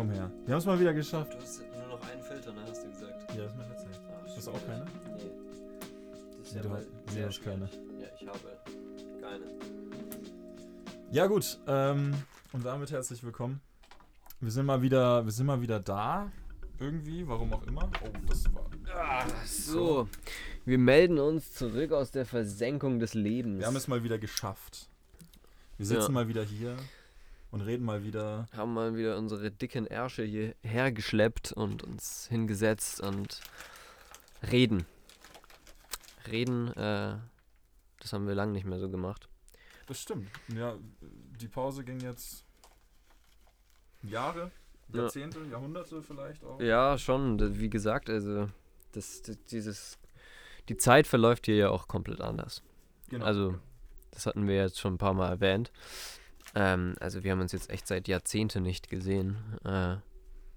Komm, her. Wir haben es mal wieder geschafft. Du hast nur noch einen Filter, ne? Hast du gesagt. Ja, das ist mein letzter. Ach, Hast du auch keine? Nee. Das ist ja du mal sehr hast keine. Ja, ich habe keine. Ja gut, ähm, und damit herzlich willkommen. Wir sind mal wieder, wir sind mal wieder da. Irgendwie, warum auch immer. Oh, das war. Ah, so. Wir melden uns zurück aus der Versenkung des Lebens. Wir haben es mal wieder geschafft. Wir sitzen Ja. mal wieder hier und reden mal wieder. haben mal wieder unsere dicken Ärsche hierher geschleppt und uns hingesetzt und reden. Reden, äh, das haben wir lange nicht mehr so gemacht. Das stimmt. Ja, die Pause ging jetzt Jahre, Ja. Jahrzehnte, Jahrhunderte vielleicht auch. Ja, schon. Wie gesagt, also das, d- dieses, die Zeit verläuft hier ja auch komplett anders. Genau. Also, das hatten wir jetzt schon ein paar Mal erwähnt. Ähm, also wir haben uns jetzt echt seit Jahrzehnten nicht gesehen. Äh, ja,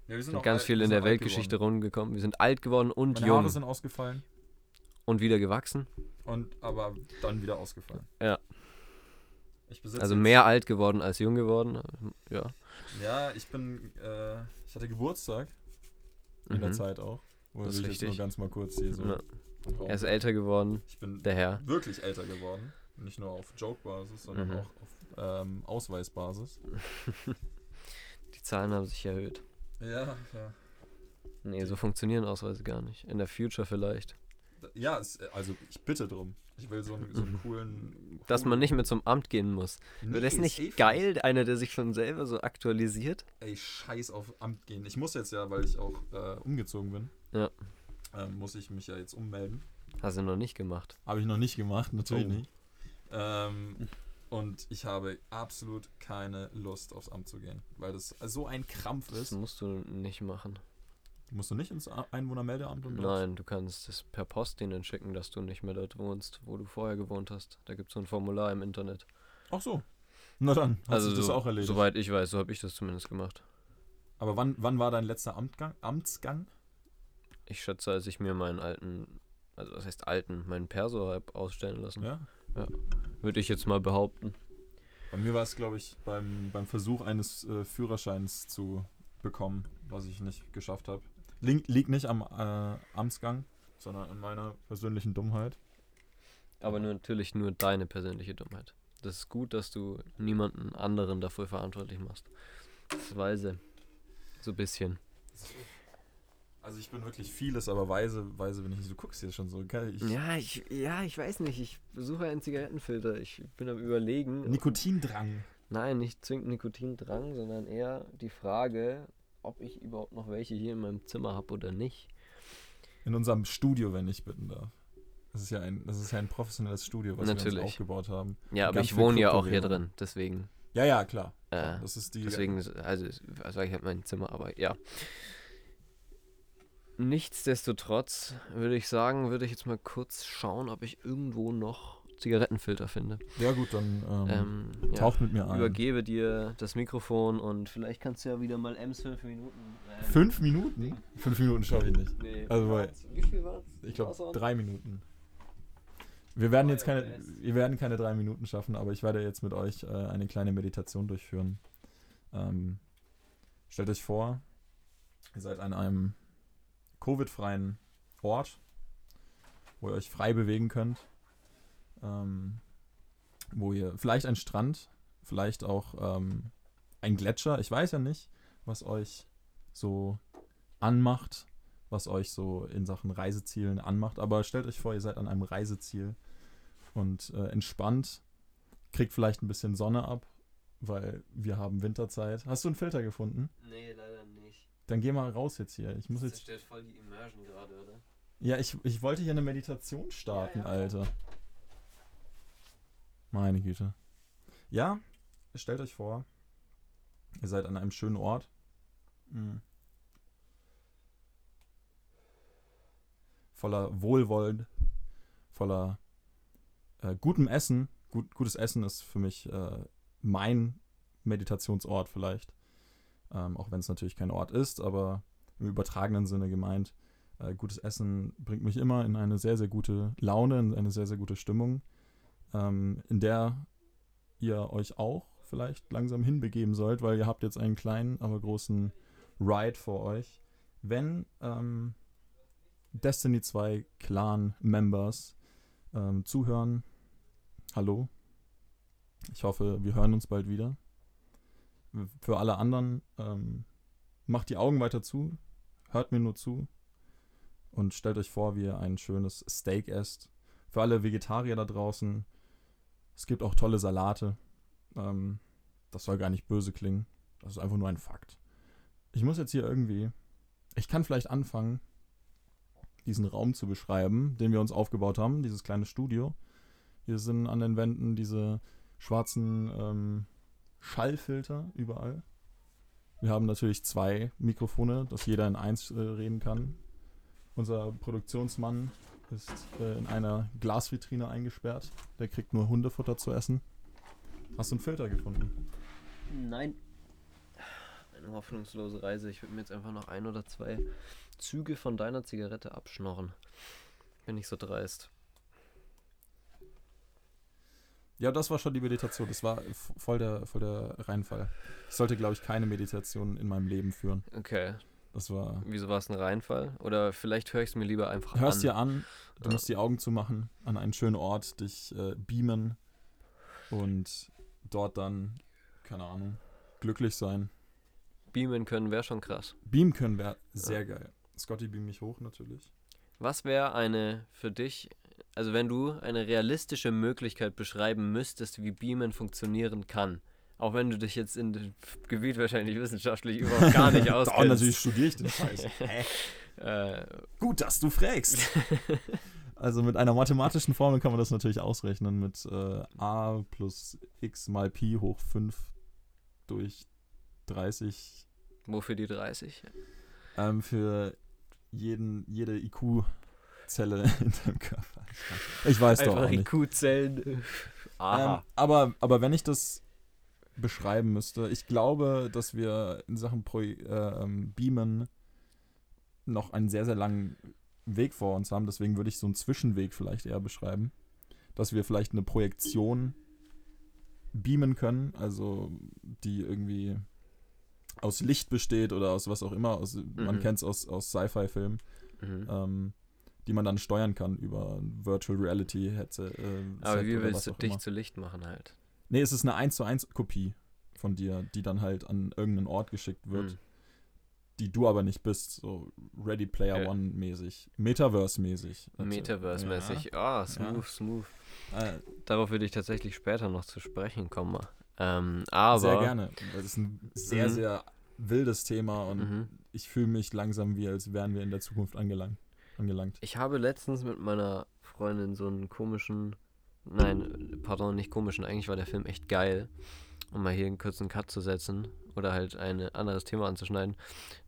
wir sind auch ganz alt- viel in sind der Weltgeschichte geworden. rumgekommen. Wir sind alt geworden und Meine jung Haare sind ausgefallen und wieder gewachsen. und aber dann wieder ausgefallen. Ja. Also mehr alt geworden als jung geworden. Ja. Ja, ich bin, äh, ich hatte Geburtstag in der Mhm. Zeit auch. Wo Das ich ist jetzt nur richtig. ganz mal kurz hier so. Ja. Er ist älter geworden, ich bin der Herr. wirklich älter geworden. Nicht nur auf Joke-Basis, sondern Mhm. auch auf ähm, Ausweisbasis. Die Zahlen haben sich erhöht. Ja, ja. Nee, so funktionieren Ausweise gar nicht. In der Future vielleicht. Ja, es, also ich bitte drum. Ich will so einen, so einen coolen. Dass man nicht mehr zum Amt gehen muss. Nee, Wäre das ist nicht fast- geil, einer, der sich schon selber so aktualisiert? Ey, scheiß auf Amt gehen. Ich muss jetzt ja, weil ich auch äh, umgezogen bin. Ja. Ähm, muss ich mich ja jetzt ummelden. Hast du noch nicht gemacht. Habe ich noch nicht gemacht, natürlich Oh. nicht. Ähm, und ich habe absolut keine Lust, aufs Amt zu gehen, weil das so ein Krampf Das ist. musst du nicht machen. Musst du nicht ins Einwohnermeldeamt und Nein, du kannst es per Post denen schicken, dass du nicht mehr dort wohnst, wo du vorher gewohnt hast. Da gibt es so ein Formular im Internet. Ach so. Na dann, hast also du das so, auch erledigt. soweit ich weiß, so habe ich das zumindest gemacht. Aber wann, wann war dein letzter Amtgang, Amtsgang? Ich schätze, als ich mir meinen alten, also was heißt alten, meinen Perso habe ausstellen lassen, Ja. Würde ich jetzt mal behaupten. Bei mir war es, glaube ich, beim, beim Versuch eines äh, Führerscheins zu bekommen, was ich nicht geschafft habe. Liegt, liegt nicht am äh, Amtsgang, sondern an meiner persönlichen Dummheit. Aber nur, natürlich nur deine persönliche Dummheit. Das ist gut, dass du niemanden anderen dafür verantwortlich machst. Das ist weise. So ein bisschen. Also ich bin wirklich vieles, aber weise, weise bin ich nicht. Du guckst jetzt schon so, gell? Ich, Ja, ich, ja, ich weiß nicht. Ich besuche einen Zigarettenfilter. Ich bin am überlegen. Nikotindrang. Nein, nicht zwingend Nikotindrang, sondern eher die Frage, ob ich überhaupt noch welche hier in meinem Zimmer habe oder nicht. In unserem Studio, wenn ich bitten darf. Das ist ja ein, das ist ja ein professionelles Studio, was wir Natürlich. uns aufgebaut haben. Ja, aber ich wohne ja auch hier drin, deswegen. Ja, ja, klar. Äh, klar. Das ist die. Deswegen, also, sage ich halt mein Zimmer, aber ja. Nichtsdestotrotz würde ich sagen, würde ich jetzt mal kurz schauen, ob ich irgendwo noch Zigarettenfilter finde. Ja, gut, dann ähm, Ähm, ja. taucht mit mir ein. Übergebe dir das Mikrofon und vielleicht kannst du ja wieder mal Ems fünf Minuten. äh, Fünf Minuten? Fünf Minuten schaffe ich nicht. Nee, Also, weil- war's? wie viel war's? Ich glaube drei Minuten. Wir werden jetzt keine, wir werden keine drei Minuten schaffen, aber ich werde jetzt mit euch äh, eine kleine Meditation durchführen. Ähm, stellt euch vor, ihr seid an einem Covid-freien Ort, wo ihr euch frei bewegen könnt. Ähm, wo ihr vielleicht ein Strand, vielleicht auch ähm, ein Gletscher. Ich weiß ja nicht, was euch so anmacht, was euch so in Sachen Reisezielen anmacht. Aber stellt euch vor, ihr seid an einem Reiseziel und äh, entspannt, kriegt vielleicht ein bisschen Sonne ab, weil wir haben Winterzeit. Hast du einen Filter gefunden? Nee, leider. Dann geh mal raus jetzt hier. Ich muss Das jetzt. voll die Immersion gerade, oder? Ja, ich, ich wollte hier eine Meditation starten, Ja, ja. Alter. Meine Güte. Ja, stellt euch vor, ihr seid an einem schönen Ort. Mhm. Voller Wohlwollen, voller äh, gutem Essen. Gut, gutes Essen ist für mich äh, mein Meditationsort vielleicht. Ähm, auch wenn es natürlich kein Ort ist, aber im übertragenen Sinne gemeint. Äh, gutes Essen bringt mich immer in eine sehr, sehr gute Laune, in eine sehr, sehr gute Stimmung, ähm, in der ihr euch auch vielleicht langsam hinbegeben sollt, weil ihr habt jetzt einen kleinen, aber großen Ride vor euch. Wenn ähm, Destiny 2 Clan-Members ähm, zuhören, hallo. Ich hoffe, wir hören uns bald wieder. Für alle anderen, ähm, macht die Augen weiter zu, hört mir nur zu und stellt euch vor, wie ihr ein schönes Steak esst. Für alle Vegetarier da draußen, es gibt auch tolle Salate. Ähm, das soll gar nicht böse klingen. Das ist einfach nur ein Fakt. Ich muss jetzt hier irgendwie. Ich kann vielleicht anfangen, diesen Raum zu beschreiben, den wir uns aufgebaut haben, dieses kleine Studio. Hier sind an den Wänden diese schwarzen ähm, Schallfilter überall. Wir haben natürlich zwei Mikrofone, dass jeder in eins äh, reden kann. Unser Produktionsmann ist äh, in einer Glasvitrine eingesperrt. Der kriegt nur Hundefutter zu essen. Hast du einen Filter gefunden? Nein. Eine hoffnungslose Reise. Ich würde mir jetzt einfach noch ein oder zwei Züge von deiner Zigarette abschnorren. Bin ich so dreist. Ja, das war schon die Meditation. Das war voll der, voll der Reinfall. Ich sollte, glaube ich, keine Meditation in meinem Leben führen. Okay. Das war. Wieso war es ein Reinfall? Oder vielleicht höre ich es mir lieber einfach Hörst an. dir an, du Ja. musst die Augen zumachen, an einen schönen Ort dich äh, beamen und dort dann, keine Ahnung, glücklich sein. Beamen können wäre schon krass. Beamen können wäre sehr geil. Scotty beam mich hoch natürlich. Was wäre eine für dich, also wenn du eine realistische Möglichkeit beschreiben müsstest, wie Beamen funktionieren kann? Auch wenn du dich jetzt in dem Gebiet wahrscheinlich wissenschaftlich überhaupt gar nicht Da auskennst. natürlich studiere ich den Scheiß. äh, Gut, dass du fragst. Also mit einer mathematischen Formel kann man das natürlich ausrechnen mit äh, a plus x mal pi hoch 5 durch 30 wofür die 30? ähm, für jeden, jede IQ-Zelle in deinem Körper. Ich weiß doch auch nicht. IQ-Zellen. Aha. Ähm, aber, aber wenn ich das beschreiben müsste, ich glaube, dass wir in Sachen Pro äh, Beamen noch einen sehr, sehr langen Weg vor uns haben. Deswegen würde ich so einen Zwischenweg vielleicht eher beschreiben. Dass wir vielleicht eine Projektion beamen können, also die irgendwie aus Licht besteht oder aus was auch immer. Aus, Man Mhm. kennt es aus, aus Sci-Fi-Filmen, mhm. ähm, die man dann steuern kann über ein Virtual Reality Headset. Äh, Aber wie willst du dich immer. zu Licht machen halt? Nee, es ist eine 1 zu 1 Kopie von dir, die dann halt an irgendeinen Ort geschickt wird, Hm. die du aber nicht bist, so Ready Player Ja. One mäßig, Metaverse mäßig. Metaverse-mäßig. Ah, smooth, smooth. Ja. Äh, Darauf würde ich tatsächlich später noch zu sprechen kommen. Ähm, aber. sehr gerne. Das ist ein sehr, Mhm. sehr wildes Thema und Mhm. ich fühle mich langsam wie, als wären wir in der Zukunft angelangt. Angelangt. Ich habe letztens mit meiner Freundin so einen komischen. Nein, pardon, nicht komischen. Eigentlich war der Film echt geil. Um mal hier einen kurzen Cut zu setzen oder halt ein anderes Thema anzuschneiden,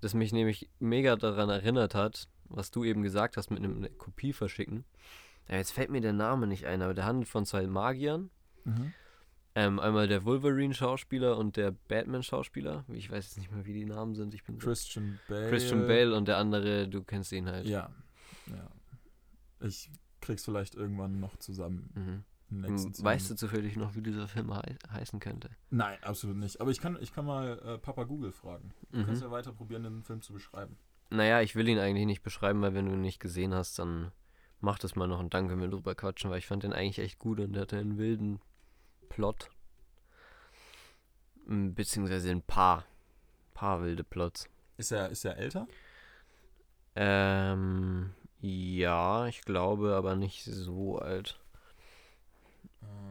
das mich nämlich mega daran erinnert hat, was du eben gesagt hast mit einem eine Kopie verschicken. Ja, jetzt fällt mir der Name nicht ein, aber der handelt von zwei Magiern. Mhm. Ähm, einmal der Wolverine-Schauspieler und der Batman-Schauspieler. Ich weiß jetzt nicht mehr, wie die Namen sind. Ich bin so- Christian Bale. Christian Bale und der andere, du kennst ihn halt. Ja. Ja. Ich krieg's vielleicht irgendwann noch zusammen. Mhm. Hm, Weißt du zufällig noch, wie dieser Film hei heißen könnte? Nein, absolut nicht. Aber ich kann, ich kann mal äh, Papa Google fragen. Du kannst Mhm. ja weiter probieren, den Film zu beschreiben. Naja, ich will ihn eigentlich nicht beschreiben, weil wenn du ihn nicht gesehen hast, dann mach das mal noch und dann können wir drüber quatschen, weil ich fand den eigentlich echt gut und der hatte einen wilden Plot. Beziehungsweise ein paar. Paar wilde Plots. Ist er, ist er älter? Ähm, ja, ich glaube, aber nicht so alt.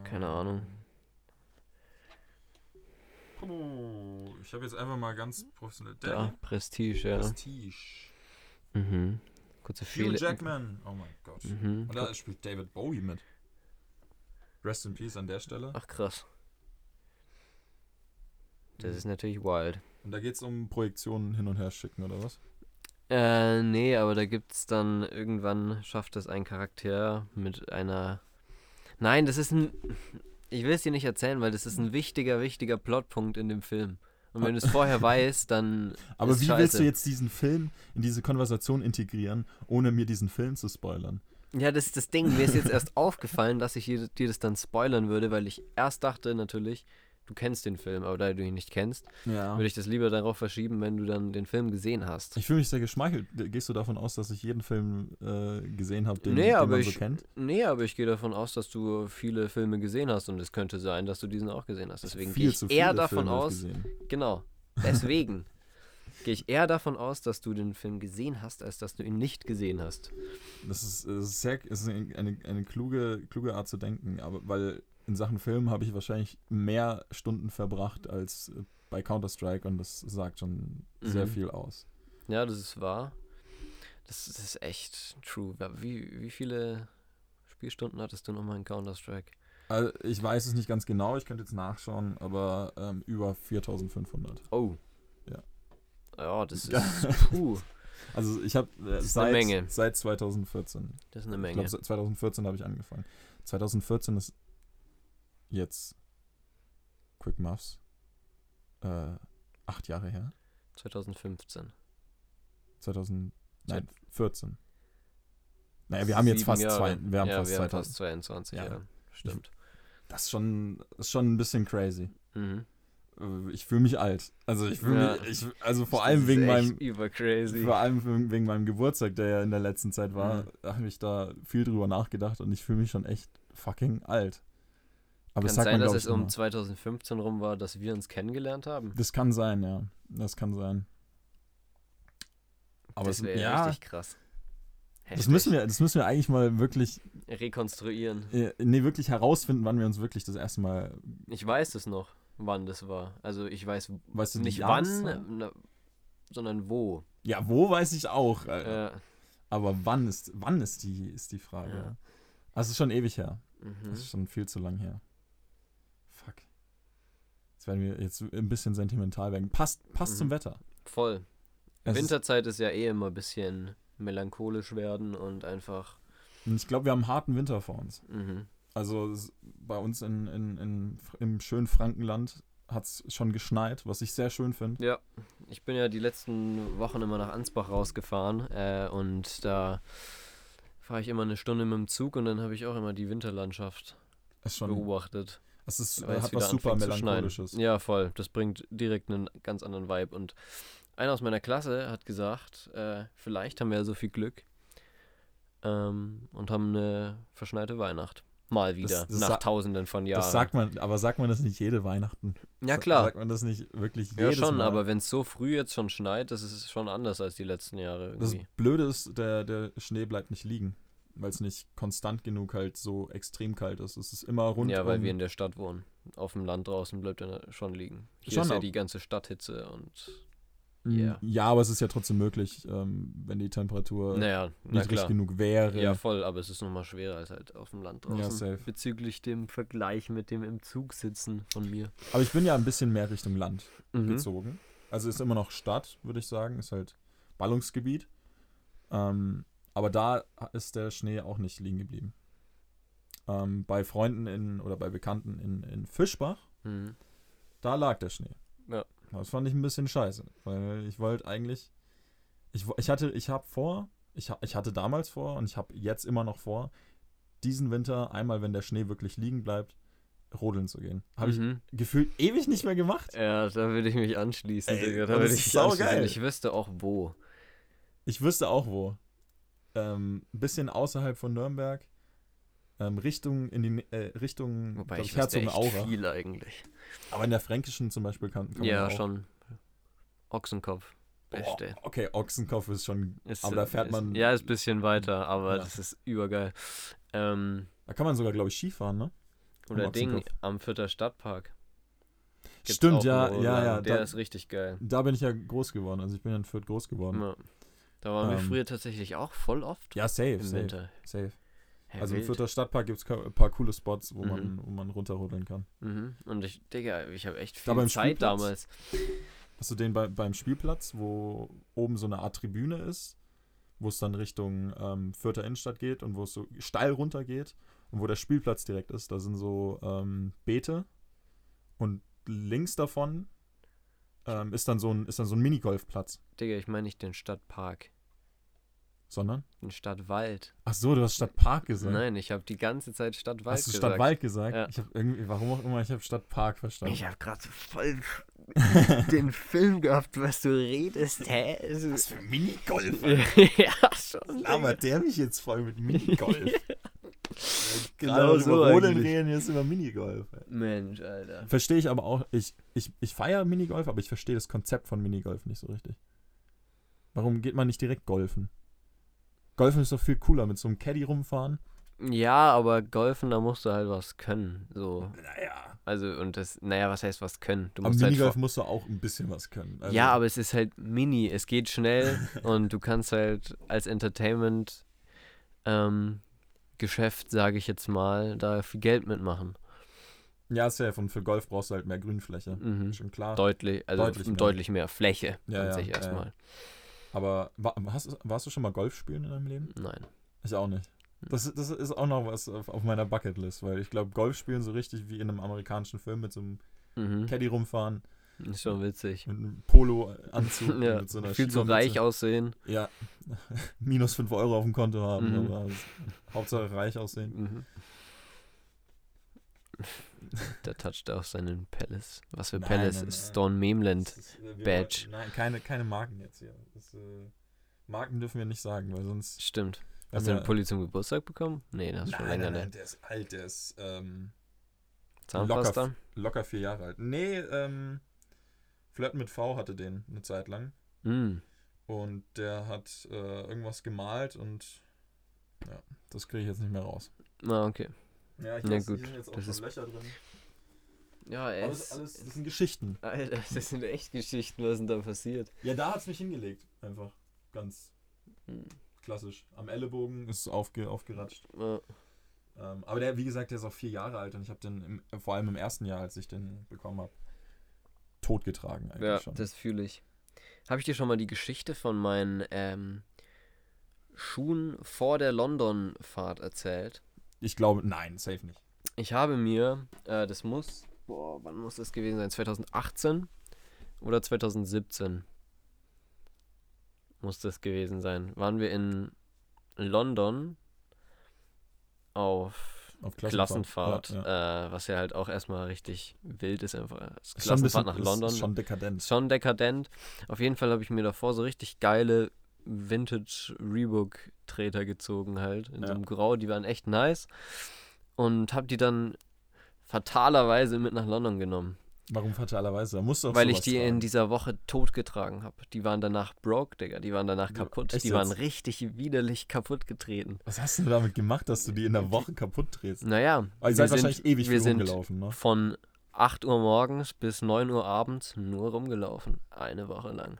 Keine Ahnung. Oh, ich habe jetzt einfach mal ganz professionell. Da, Prestige, ja. Prestige. Mhm. Kurze Hugh Fehler. Jackman. Oh mein Gott. Mhm. Und da spielt David Bowie mit. Rest in Peace an der Stelle. Ach krass. Das ist natürlich wild. Und da geht es um Projektionen hin und her schicken, oder was? Äh, nee, aber da gibt's dann irgendwann schafft es ein Charakter mit einer. Nein, das ist ein. Ich will es dir nicht erzählen, weil das ist ein wichtiger, wichtiger Plotpunkt in dem Film. Und wenn du es vorher weißt, dann. Aber wie scheiße. willst du jetzt diesen Film in diese Konversation integrieren, ohne mir diesen Film zu spoilern? Ja, das ist das Ding. Mir ist jetzt erst aufgefallen, dass ich dir das dann spoilern würde, weil ich erst dachte natürlich, du kennst den Film, aber da du ihn nicht kennst, Ja. würde ich das lieber darauf verschieben, wenn du dann den Film gesehen hast. Ich fühle mich sehr geschmeichelt. Gehst du davon aus, dass ich jeden Film äh, gesehen habe, den, Nee, den aber man ich- so kennt? Nee, aber ich gehe davon aus, dass du viele Filme gesehen hast und es könnte sein, dass du diesen auch gesehen hast. Deswegen gehe ich eher davon Filme aus, genau, deswegen gehe ich eher davon aus, dass du den Film gesehen hast, als dass du ihn nicht gesehen hast. Das ist, das ist, sehr, das ist eine, eine, eine kluge, kluge Art zu denken, aber weil in Sachen Film habe ich wahrscheinlich mehr Stunden verbracht als äh, bei Counter-Strike und das sagt schon sehr Mhm. viel aus. Ja, das ist wahr. Das, das ist echt true. Wie, wie viele Spielstunden hattest du nochmal in Counter-Strike? Also ich weiß es nicht ganz genau, ich könnte jetzt nachschauen, aber ähm, über 4500. Oh. Ja. Ja, das ist. Puh, Also ich habe äh, seit, seit 2014 das ist eine Ich Menge. glaube, 2014 habe ich angefangen. 2014 ist jetzt Quick Muffs äh, acht Jahre her. 2015. 2000, nein, 14. Naja, wir haben jetzt fast Jahre. zwei, wir haben ja, fast wir haben 2000. fast 22, Ja. ja. Stimmt. Das ist schon, ist schon ein bisschen crazy. Mhm. Äh, Ich fühle mich alt. Also ich fühle Ja. mich, ich, also vor Das allem wegen meinem, vor allem wegen wegen meinem Geburtstag, der ja in der letzten Zeit war, Mhm. habe ich da viel drüber nachgedacht und ich fühle mich schon echt fucking alt. Aber Kann sagt sein, man, dass es um immer. 2015 rum war, dass wir uns kennengelernt haben. Das kann sein, ja. Das kann sein. Aber das es, wäre ja, richtig krass. das müssen wir, das müssen wir eigentlich mal wirklich, rekonstruieren. äh, nee, wirklich herausfinden, wann wir uns wirklich das erste Mal, Ich weiß es noch, wann das war. Also ich weiß weißt du, nicht wann, na, sondern wo. Ja, wo weiß ich auch. Äh, Aber wann ist, wann ist die, ist die Frage. Ja. Also es ist schon ewig her. mhm. Das ist schon viel zu lang her. Jetzt werden wir jetzt ein bisschen sentimental werden. Passt, passt Mhm. zum Wetter. Voll. Es Winterzeit ist ja eh immer ein bisschen melancholisch werden und einfach. Und ich glaube, wir haben einen harten Winter vor uns. Mhm. Also bei uns in, in, in, im schönen Frankenland hat es schon geschneit, was ich sehr schön finde. Ja, ich bin ja die letzten Wochen immer nach Ansbach rausgefahren äh, und da fahre ich immer eine Stunde mit dem Zug und dann habe ich auch immer die Winterlandschaft beobachtet. Es ist, es hat was super melancholisches. Ja, voll. Das bringt direkt einen ganz anderen Vibe. Und einer aus meiner Klasse hat gesagt, äh, vielleicht haben wir ja so viel Glück ähm, und haben eine verschneite Weihnacht. Mal wieder, das nach sa- tausenden von Jahren. Das sagt man, aber sagt man das nicht jede Weihnachten? ja, klar. Sagt man das nicht wirklich Ja, jedes schon, Mal? aber wenn es so früh jetzt schon schneit, das ist schon anders als die letzten Jahre Das irgendwie. Blöde ist, der, der Schnee bleibt nicht liegen, weil es nicht konstant genug halt so extrem kalt ist. Es ist immer rund ja, weil um, wir in der Stadt wohnen. Auf dem Land draußen bleibt er schon liegen. Hier Schon, ist ja die ganze Stadthitze und Mm, Ja. Ja, aber es ist ja trotzdem möglich, ähm, wenn die Temperatur naja, na niedrig genug wäre. Ja, voll, aber es ist nochmal schwerer als halt auf dem Land draußen. Ja, safe. Bezüglich dem Vergleich mit dem im Zug sitzen von mir. Aber ich bin ja ein bisschen mehr Richtung Land Mhm. gezogen. Also ist immer noch Stadt, würde ich sagen. Ist halt Ballungsgebiet. Ähm, aber da ist der Schnee auch nicht liegen geblieben. Ähm, bei Freunden in oder bei Bekannten in, in Fischbach, Mhm. da lag der Schnee. Ja. Das fand ich ein bisschen scheiße, weil ich wollte eigentlich, ich, ich hatte, ich habe vor, ich, ich hatte damals vor und ich habe jetzt immer noch vor, diesen Winter einmal, wenn der Schnee wirklich liegen bleibt, rodeln zu gehen. Habe Mhm. ich gefühlt ewig nicht mehr gemacht. Ja, da würde ich mich anschließen, Ey, Digga. Da das würde ist ich mich anschließen. Ich wüsste auch wo. Ich wüsste auch wo. Ähm, ein bisschen außerhalb von Nürnberg. Ähm, Richtung in die äh, Richtung Wobei ich wüsste echt Herzogenaurach. viel eigentlich. Aber in der Fränkischen zum Beispiel kann, kann Ja, man auch. schon. Ochsenkopf. Beste. Oh, okay, Ochsenkopf ist schon. Ist, aber da äh, fährt ist, man. Ja, ist ein bisschen weiter, aber Ja. das ist übergeil. Ähm, Da kann man sogar, glaube ich, Skifahren, ne? oder Ding am Vierter Stadtpark. Gibt's Stimmt, ja, ja, ja. Der Da, ist richtig geil. da bin ich ja groß geworden. Also ich bin ja in Fürth groß geworden. Ja. Da waren wir Ähm, früher tatsächlich auch voll oft Ja, safe, im safe, Winter. safe. Hä, Also im wild. Fürther Stadtpark gibt es ein paar coole Spots, wo, Mhm. man, wo man runterrodeln kann. Mhm. Und ich, Digga, ich habe echt Da viel beim Zeit Spielplatz? damals. Hast du den bei, beim Spielplatz, wo oben so eine Art Tribüne ist, wo es dann Richtung ähm, Fürther Innenstadt geht und wo es so steil runter geht und wo der Spielplatz direkt ist, da sind so ähm, Beete und links davon ähm, ist dann so ein, ist dann so ein Minigolfplatz. Digga, ich meine nicht den Stadtpark. Sondern? In Stadtwald. Ach so, du hast Stadtpark gesagt. Nein, ich habe die ganze Zeit Stadtwald Hast du gesagt. Stadtwald gesagt? Ja. Ich habe irgendwie, warum auch immer, ich habe Stadtpark verstanden. Ich habe gerade voll den Film gehabt, was du redest, hä? Was für Minigolf? ja, schon. labert der mich jetzt voll mit Minigolf? Genau so über Rodeln eigentlich. reden, jetzt über Minigolf. Mensch, Alter. Verstehe ich aber auch, ich, ich, ich feiere Minigolf, aber ich verstehe das Konzept von Minigolf nicht so richtig. Warum geht man nicht direkt golfen? Golfen ist doch viel cooler, mit so einem Caddy rumfahren. Ja, aber Golfen, da musst du halt was können. So. Naja. Also, und das, naja, was heißt was können? Du Aber musst halt Minigolf vor- musst du auch ein bisschen was können. Also, ja, aber es ist halt mini. Es geht schnell und du kannst halt als Entertainment ähm, Geschäft, sage ich jetzt mal, da viel Geld mitmachen. Ja, safe. Und für Golf brauchst du halt mehr Grünfläche. Mhm. Schon klar. Deutlich, also Deutlich deutlich mehr. mehr, Fläche Ja, an ja, sich ja, ja. Aber wa hast, warst du schon mal Golf spielen in deinem Leben? Nein. Ich auch nicht. Das, das ist auch noch was auf, auf meiner Bucketlist, weil ich glaube, Golf spielen so richtig wie in einem amerikanischen Film mit so einem Mhm. Caddy rumfahren, Ist schon witzig. mit einem Polo-Anzug Ja, mit so einer viel zu reich aussehen. Ja, minus 5 Euro auf dem Konto haben, Mhm. aber Hauptsache reich aussehen. Mhm. Da toucht er auf seinen Palace. Was für Nein, Palace? nein, ist. Stone Memland. Das ist, äh, Badge. Nein, keine, keine Marken jetzt hier. Das, äh, Marken dürfen wir nicht sagen, weil sonst. Stimmt. Hast du den Pulli zum Geburtstag bekommen? Nee, das ist schon länger, nein, nein, ne? der ist alt, der ist ähm, Zahnpasta? locker, locker vier Jahre alt. Nee, ähm, Flirt mit V hatte den eine Zeit lang. Mm. Und der hat äh, irgendwas gemalt und ja, das kriege ich jetzt nicht mehr raus. Ah, okay. Ja, ich Na weiß, gut, hier sind jetzt auch das schon Löcher drin. Ja, Aber das, es. ist alles, das sind Geschichten. Alter, das sind echt Geschichten, was denn da passiert. Ja, da hat es mich hingelegt. Einfach. Ganz Hm. klassisch. Am Ellenbogen ist es aufge, aufgeratscht. Ja. Ähm, aber der, wie gesagt, der ist auch vier Jahre alt und ich habe den im, vor allem im ersten Jahr, als ich den bekommen habe, totgetragen eigentlich Ja, schon. das fühle ich. Habe ich dir schon mal die Geschichte von meinen ähm, Schuhen vor der London-Fahrt erzählt? Ich glaube, nein, safe nicht. Ich habe mir, äh, das muss, boah, wann muss das gewesen sein? 2018 oder 2017 muss das gewesen sein. Waren wir in London auf Auf Klassenfahrt, Ja, ja. Äh, was ja halt auch erstmal richtig wild ist, einfach ein bisschen, Klassenfahrt nach London. Ist schon dekadent. Schon dekadent. Auf jeden Fall habe ich mir davor so richtig geile Vintage Reebok Treter gezogen halt. In so Ja. einem Grau, die waren echt nice. Und habe die dann fatalerweise mit nach London genommen. Warum fatalerweise? Da musst du weil ich die in tragen. dieser Woche totgetragen habe. Die waren danach broke, Digga. Die waren danach kaputt. echt Die waren jetzt? richtig widerlich kaputt getreten. Was hast du damit gemacht, dass du die in der Woche kaputt drehst? Naja, Aber ihr wir seid sind- wahrscheinlich ewig wir sind rumgelaufen, ne? von 8 Uhr morgens bis 9 Uhr abends nur rumgelaufen. Eine Woche lang.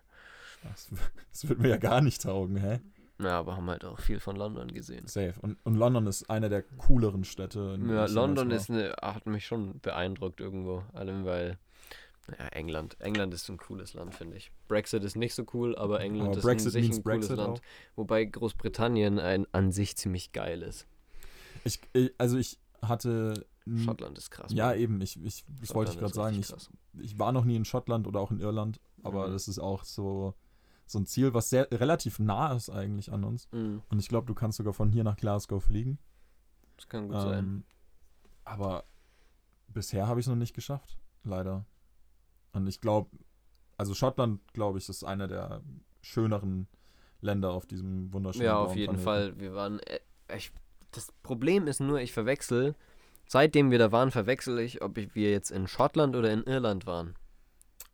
Das, das wird mir ja gar nicht taugen, hä? Ja, aber haben halt auch viel von London gesehen. Safe. Und, und London ist eine der cooleren Städte. in Ja, London ist eine, hat mich schon beeindruckt irgendwo. Allem weil, naja, England. England ist ein cooles Land, finde ich. Brexit ist nicht so cool, aber. England Aber ist Brexit an sich ein cooles Brexit Land. auch. Wobei Großbritannien ein, an sich ziemlich geil ist. Ich, ich, also ich hatte. Schottland ist krass. Ja, eben. Ich, ich, das wollte ich gerade sagen. Ich, ich war noch nie in Schottland oder auch in Irland, aber Mhm. das ist auch so, so ein Ziel, was sehr relativ nah ist eigentlich an uns. Mhm, Und ich glaube, du kannst sogar von hier nach Glasgow fliegen. das kann gut sein. Ähm, aber bisher habe ich es noch nicht geschafft, leider. Und ich glaube, also Schottland, glaube ich, ist einer der schöneren Länder auf diesem wunderschönen Ja, auf jeden. Fall. Wir waren. Äh, ich, das Problem ist nur, ich verwechsel. Seitdem wir da waren, verwechsel ich, ob ich, wir jetzt in Schottland oder in Irland waren.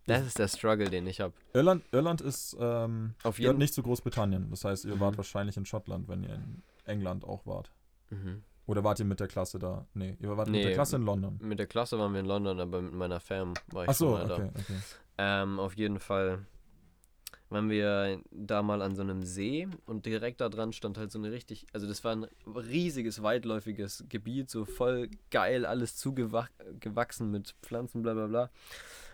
Das ist der Struggle, den ich habe. Irland, Irland ist ähm, Auf jeden nicht zu Großbritannien. Das heißt, ihr Mhm. wart wahrscheinlich in Schottland, wenn ihr in England auch wart. Mhm. Oder wart ihr mit der Klasse da? Nee, ihr wart mit Nee, der Klasse in London. Mit der Klasse waren wir in London, aber mit meiner Fam war ich Ach so, schon mal okay, okay. da. Ähm, auf jeden Fall waren wir da mal an so einem See und direkt da dran stand halt so eine richtig, also das war ein riesiges, weitläufiges Gebiet, so voll geil, alles zugewachsen mit Pflanzen, bla bla bla.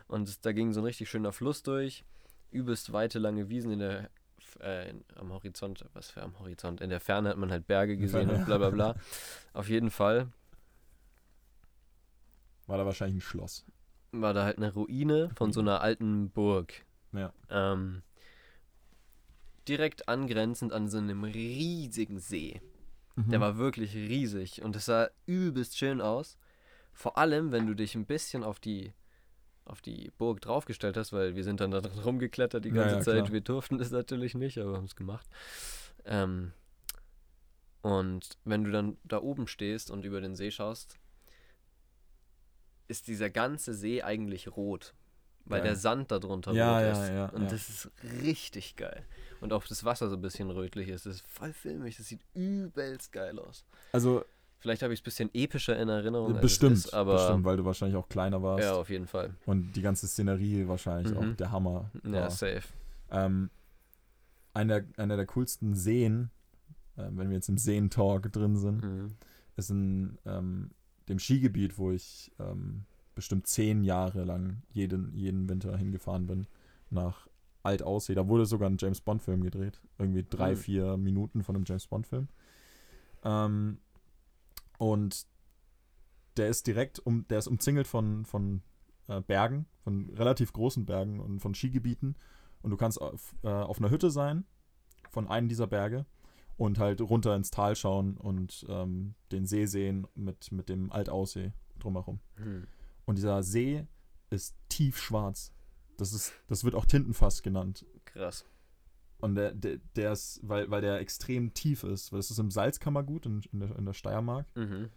Und da ging so ein richtig schöner Fluss durch, übelst weite, lange Wiesen in der äh, in, am Horizont, was für am Horizont, in der Ferne hat man halt Berge gesehen und bla bla bla. Auf jeden Fall War da wahrscheinlich ein Schloss. war da halt eine Ruine von so einer alten Burg. Ja. Ähm, direkt angrenzend an so einem riesigen See. Der Mhm. war wirklich riesig und es sah übelst schön aus. Vor allem, wenn du dich ein bisschen auf die, auf die Burg draufgestellt hast, weil wir sind dann da drin rumgeklettert die ganze ja, Zeit. klar. Wir durften das natürlich nicht, aber haben es gemacht. Ähm, und wenn du dann da oben stehst und über den See schaust, ist dieser ganze See eigentlich rot. Weil Geil. der Sand darunter Ja, rot ja, ist. ja, und ja. das ist richtig geil. Und auch das Wasser so ein bisschen rötlich ist. Das ist voll filmig. Das sieht übelst geil aus. Also Vielleicht habe ich es ein bisschen epischer in Erinnerung. bestimmt, es ist, aber bestimmt, weil du wahrscheinlich auch kleiner warst. ja, auf jeden Fall. Und die ganze Szenerie wahrscheinlich Mhm. auch der Hammer. Ja, war. safe. Ähm, einer, einer der coolsten Seen, äh, wenn wir jetzt im Seen-Talk drin sind, Mhm. ist in ähm, dem Skigebiet, wo ich ähm, bestimmt zehn Jahre lang jeden, jeden Winter hingefahren bin, nach Alt-Aussee. Da wurde sogar ein James-Bond-Film gedreht. Irgendwie drei, Mhm. vier Minuten von einem James-Bond-Film. Ähm, und der ist direkt um, der ist umzingelt von, von äh, Bergen, von relativ großen Bergen und von Skigebieten. Und du kannst auf, äh, auf einer Hütte sein von einem dieser Berge und halt runter ins Tal schauen und ähm, den See sehen mit, mit dem Altaussee drumherum. Mhm. Und dieser See ist tiefschwarz. Das ist, das wird auch Tintenfass genannt. Krass. Und der, der, der ist, weil, weil der extrem tief ist, weil es ist im Salzkammergut in, in, der, in der Steiermark, Mhm.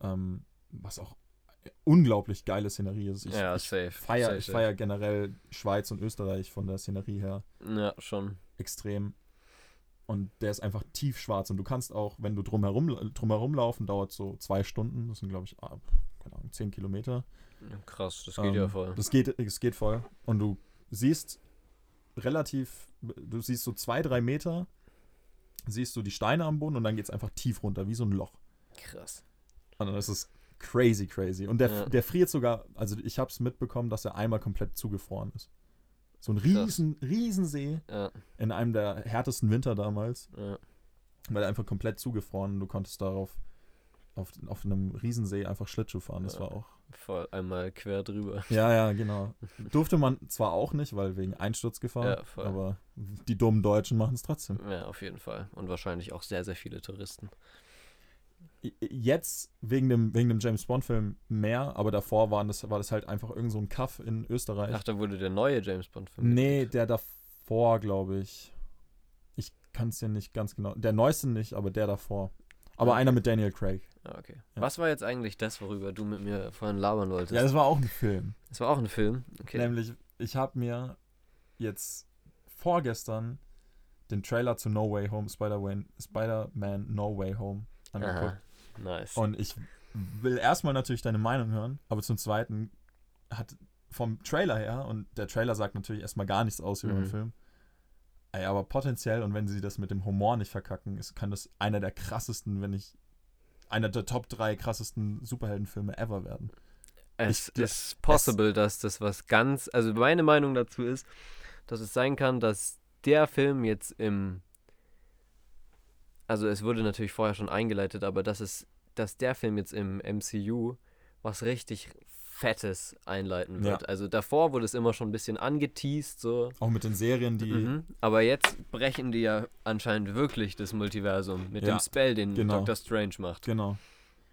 ähm, was auch unglaublich geile Szenerie ist. Ich, ja, ich safe. feier, safe, ich safe. feier generell Schweiz und Österreich von der Szenerie her Ja, schon. extrem. Und der ist einfach tiefschwarz. Und du kannst auch, wenn du drumherum, drumherum laufen, dauert so zwei Stunden. Das sind, glaube ich, ah, keine Ahnung, zehn Kilometer. Krass, das geht Ähm, ja voll. Das geht, es geht voll. Und du siehst relativ, du siehst so zwei, drei Meter, siehst du die Steine am Boden und dann geht es einfach tief runter, wie so ein Loch. Krass. Und dann ist es crazy, crazy. Und der, Ja. der friert sogar, also ich habe es mitbekommen, dass er einmal komplett zugefroren ist. So ein Krass. riesen, riesen See Ja, in einem der härtesten Winter damals, ja. weil er einfach komplett zugefroren und du konntest darauf auf, auf einem Riesensee einfach Schlittschuh fahren. Das Ja. war auch. Voll einmal quer drüber. Ja, ja, genau. Durfte man zwar auch nicht, weil wegen Einsturzgefahr, Ja, aber die dummen Deutschen machen es trotzdem. Ja, auf jeden Fall. Und wahrscheinlich auch sehr, sehr viele Touristen. Jetzt wegen dem, wegen dem James Bond-Film mehr, aber davor waren das, war das halt einfach irgend so ein Kaff in Österreich. Ach, da wurde der neue James Bond-Film. nee, der davor, glaube ich. Ich kann es dir nicht ganz genau. Der neueste nicht, aber der davor. Aber einer mit Daniel Craig. Ah, okay. Ja. Was war jetzt eigentlich das, worüber du mit mir vorhin labern wolltest? Ja, das war auch ein Film. das war auch ein Film. Okay. Nämlich, ich habe mir jetzt vorgestern den Trailer zu No Way Home, Spider-Man Spider No Way Home angeguckt. Aha. Nice. Und ich will erstmal natürlich deine Meinung hören, aber zum Zweiten hat vom Trailer her, und der Trailer sagt natürlich erstmal gar nichts aus über den Mhm. Film, ey, aber potenziell, und wenn sie das mit dem Humor nicht verkacken, ist, kann das einer der krassesten, wenn nicht einer der Top 3 krassesten Superheldenfilme ever werden. es ich- ist possible, dass das was ganz. Also meine Meinung dazu ist, dass es sein kann, dass der Film jetzt im. Also es wurde natürlich vorher schon eingeleitet, aber dass es, dass der Film jetzt im MCU was richtig Fettes einleiten wird. Ja. Also davor wurde es immer schon ein bisschen angeteased, so. Auch mit den Serien, die. Mhm. Aber jetzt brechen die ja anscheinend wirklich das Multiversum mit Ja, dem Spell, den genau. Doctor Strange macht. Genau.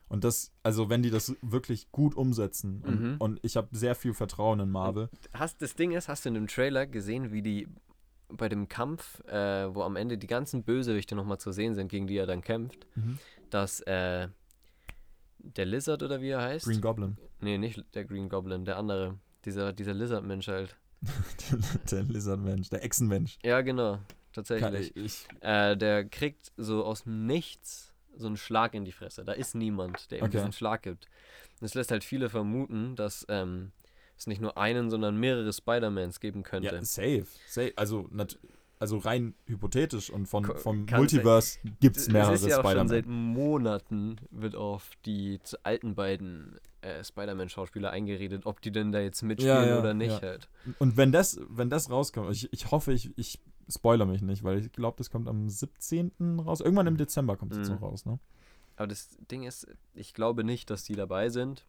Und das, also wenn die das wirklich gut umsetzen, und, Mhm. und ich habe sehr viel Vertrauen in Marvel. Hast, das Ding ist, hast du in dem Trailer gesehen, wie die bei dem Kampf, äh, wo am Ende die ganzen Bösewichte nochmal zu sehen sind, gegen die er dann kämpft, Mhm. dass äh, der Lizard oder wie er heißt? Green Goblin. Nee, nicht der Green Goblin, der andere. Dieser, dieser Lizard-Mensch halt. der Lizardmensch, der Echsenmensch. Ja, genau. Kann Tatsächlich. ich, ich, Äh, der kriegt so aus Nichts so einen Schlag in die Fresse. Da ist niemand, der ihm Okay. diesen Schlag gibt. Das lässt halt viele vermuten, dass ähm, es nicht nur einen, sondern mehrere Spider-Mans geben könnte. ja, safe. safe. Also, nat, also rein hypothetisch und von, vom kann Multiverse gibt es mehrere ja schon seit Spider-Man. Monaten wird auf die alten beiden äh, Spider-Man-Schauspieler eingeredet, ob die denn da jetzt mitspielen ja, oder nicht ja. halt. Und wenn das, wenn das rauskommt, ich, ich hoffe, ich, ich spoiler mich nicht, weil ich glaube, das kommt am 17. raus. Irgendwann im Dezember kommt es jetzt Mhm. noch raus, ne? Aber das Ding ist, ich glaube nicht, dass die dabei sind.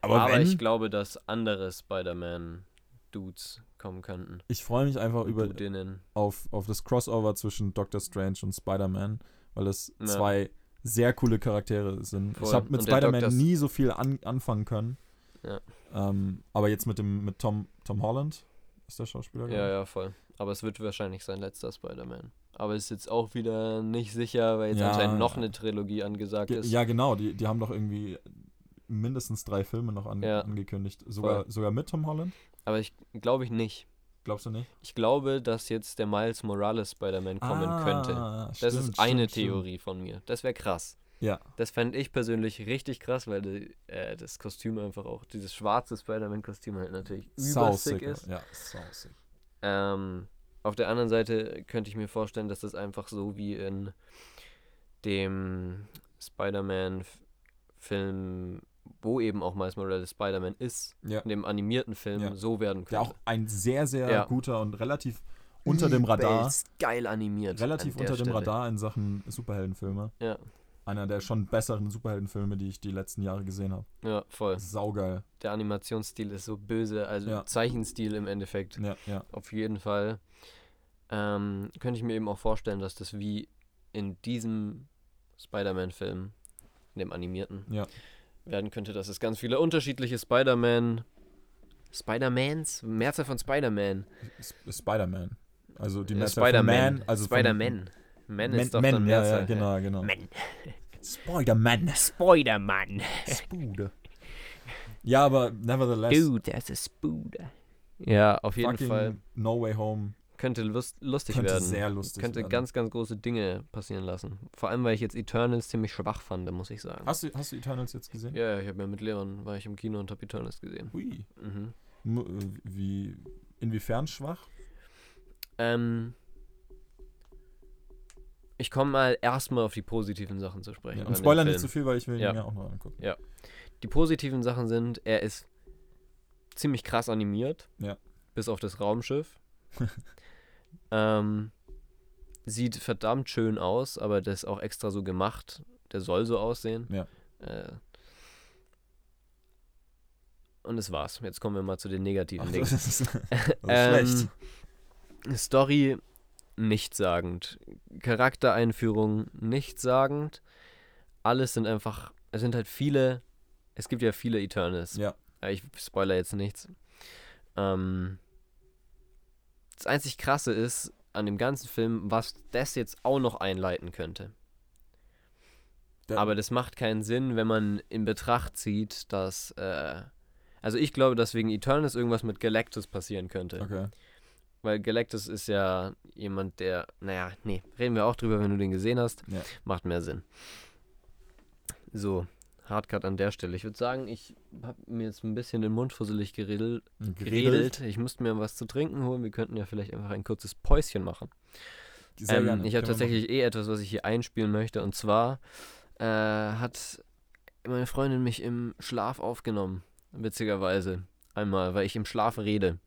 Aber, Aber, ich glaube, dass andere Spider-Man Dudes kommen könnten. Ich freue mich einfach über, Dudinnen. auf, auf das Crossover zwischen Doctor Strange und Spider-Man, weil es Ja. zwei sehr coole Charaktere sind. Voll. Ich habe mit Spider-Man nie so viel an, anfangen können. Ja. Ähm, aber jetzt mit dem mit Tom, Tom Holland ist der Schauspieler. Ja, ja, voll. Aber es wird wahrscheinlich sein letzter Spider-Man. Aber ist jetzt auch wieder nicht sicher, weil jetzt Ja, anscheinend noch eine Trilogie angesagt Ge ist. ja, genau. Die, die haben doch irgendwie mindestens drei Filme noch an, Ja. angekündigt. Sogar, sogar mit Tom Holland? Aber ich glaube ich nicht. Glaubst du nicht? Ich glaube, dass jetzt der Miles Morales Spider-Man kommen könnte. Das Ah, stimmt, ist eine stimmt, stimmt. Theorie von mir. Das wäre krass. Ja, Das fände ich persönlich richtig krass, weil die, äh, das Kostüm einfach auch, dieses schwarze Spider-Man-Kostüm halt natürlich übersick sick. ist. Ja, sau sick. Ähm, auf der anderen Seite könnte ich mir vorstellen, dass das einfach so wie in dem Spider-Man-Film, wo eben auch Miles Morales Spider-Man ist, Ja. in dem animierten Film, Ja. so werden Der könnte. auch ein sehr, sehr Ja. guter und relativ unter dem Radar, geil animiert. relativ der unter dem Stelle. Radar in Sachen Superheldenfilme. Ja, Einer der schon besseren Superheldenfilme, die ich die letzten Jahre gesehen habe. ja, voll. Saugeil. Der Animationsstil ist so böse, also Ja. Zeichenstil im Endeffekt. Ja, ja. Auf jeden Fall. Ähm, könnte ich mir eben auch vorstellen, dass das wie in diesem Spider-Man-Film, in dem animierten, Ja. Werden könnte, dass es ganz viele unterschiedliche Spider-Man. Spider-Mans? Mehrzahl von Spider-Man. Spider-Man. Also die Äh, Mehrzahl von Spider-Man. Man, also von- Spider-Man. Man ist doch Men, dann ja, Mehrzahl. ja, genau, genau. Man. Spider-Man. Spider-Man. Spude. Ja, aber nevertheless, Dude, that's a Spooder. Ja, auf jeden Fall. No Way Home Könnte lust lustig könnte werden. sehr lustig könnte werden. ganz, ganz große Dinge passieren lassen. Vor allem, weil ich jetzt Eternals ziemlich schwach fand, muss ich sagen. Hast du, hast du Eternals jetzt gesehen? Ja, ja, ich habe ja mit Leon, war ich im Kino und habe Eternals gesehen. Hui. Mhm. Äh, Wie, inwiefern schwach? Ähm, ich komme mal erstmal auf die positiven Sachen zu sprechen. Ja, und Spoiler nicht zu viel, weil ich will Ja. ihn mir auch noch angucken. Die positiven Sachen sind, er ist ziemlich krass animiert. Ja. Bis auf das Raumschiff. ähm, sieht verdammt schön aus, aber das ist auch extra so gemacht. Der soll so aussehen. Ja. Äh, und das war's. Jetzt kommen wir mal zu den negativen Ach, Dingen. das ist, das ist Ähm, schlecht. Story nichtssagend. Charaktereinführung nichtssagend. Alles sind einfach, es sind halt viele, es gibt ja viele Eternals. Ja. Äh, Ich spoiler jetzt nichts. Ähm, das einzig Krasse ist an dem ganzen Film, was das jetzt auch noch einleiten könnte. Der- Aber das macht keinen Sinn, wenn man in Betracht zieht, dass, äh, also ich glaube, dass wegen Eternals irgendwas mit Galactus passieren könnte. Okay. Weil Galactus ist ja jemand, der, naja, nee, reden wir auch drüber, wenn du den gesehen hast. Ja. Macht mehr Sinn. So, Hardcut an der Stelle. Ich würde sagen, ich habe mir jetzt ein bisschen den Mund fusselig geredelt. geredelt. Ich müsste mir was zu trinken holen. Wir könnten ja vielleicht einfach ein kurzes Päuschen machen. Ähm, ich habe tatsächlich eh etwas, was ich hier einspielen möchte. Und zwar äh, hat meine Freundin mich im Schlaf aufgenommen. Witzigerweise. Einmal, weil ich im Schlaf rede.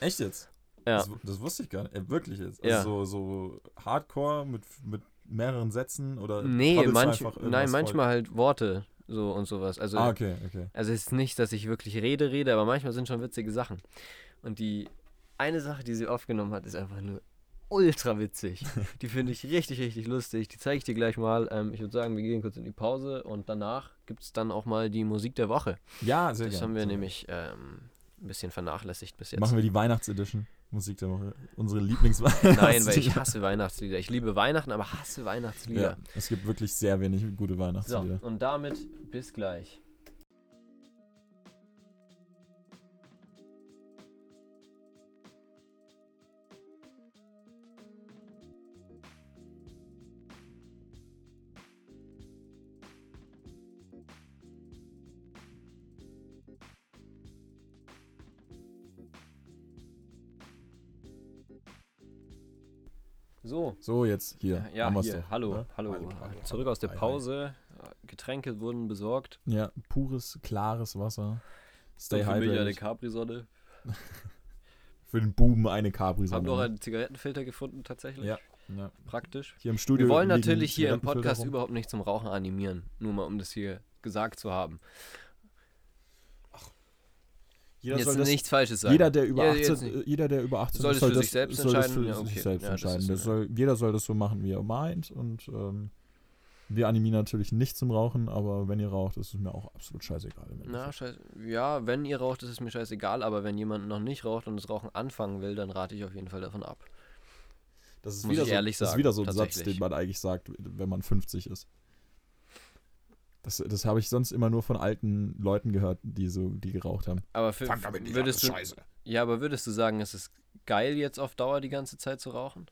Echt jetzt? Ja. Das, das wusste ich gar nicht. Äh, wirklich jetzt. Ja. Also so, so Hardcore mit, mit mehreren Sätzen oder Nee, manch, nein, voll? manchmal halt Worte so und sowas. Also, Ah, okay, okay. also es ist nicht, dass ich wirklich rede, rede, aber manchmal sind schon witzige Sachen. Und die eine Sache, die sie aufgenommen hat, ist einfach nur ultra witzig. Die finde ich richtig, richtig lustig. Die zeige ich dir gleich mal. Ähm, ich würde sagen, wir gehen kurz in die Pause und danach gibt es dann auch mal die Musik der Woche. Ja, sehr das gerne. haben wir nämlich ähm, ein bisschen vernachlässigt bis jetzt. Machen wir die Weihnachtsedition. Musik der Woche. Unsere Lieblingsweihnachts Nein, weil ich hasse Weihnachtslieder. Ich liebe Weihnachten, aber hasse Weihnachtslieder. Ja, es gibt wirklich sehr wenig gute So, Weihnachtslieder. und damit bis gleich. So, So, jetzt hier. ja, haben hier. doch, Hallo, ne? hallo, hallo. Zurück aus der. Pause. Getränke wurden besorgt. Ja, pures, klares Wasser. Stay für mich eine hydrated. Capri-Sonne. Für den Buben eine Haben Capri-Sonne. noch einen Zigarettenfilter gefunden, tatsächlich. Ja. ja. Praktisch. Hier im Studio. Wir wollen natürlich hier im Podcast rum. überhaupt nicht zum Rauchen animieren. Nur mal, um das hier gesagt zu haben. Jeder Jetzt soll das, nichts Falsches sagen. jeder, der über Ja, 18, jetzt nicht. äh, jeder, der über 18 Soll soll für das, sich selbst soll das entscheiden? für Ja, sich okay. selbst Ja, entscheiden. soll, jeder soll das so machen, wie er meint. Und ähm, wir animieren natürlich nicht zum Rauchen, aber wenn ihr raucht, ist es mir auch absolut scheißegal. Na, scheiße. Ja, wenn ihr raucht, ist es mir scheißegal, aber wenn jemand noch nicht raucht und das Rauchen anfangen will, dann rate ich auf jeden Fall davon ab. das ist muss wieder ich so, ehrlich Das ist wieder so ein Satz, den man eigentlich sagt, wenn man 50 ist. Das, das habe ich sonst immer nur von alten Leuten gehört, die so, die geraucht haben. Aber für, würdest du, ja, aber würdest du sagen, es ist geil jetzt auf Dauer die ganze Zeit zu rauchen?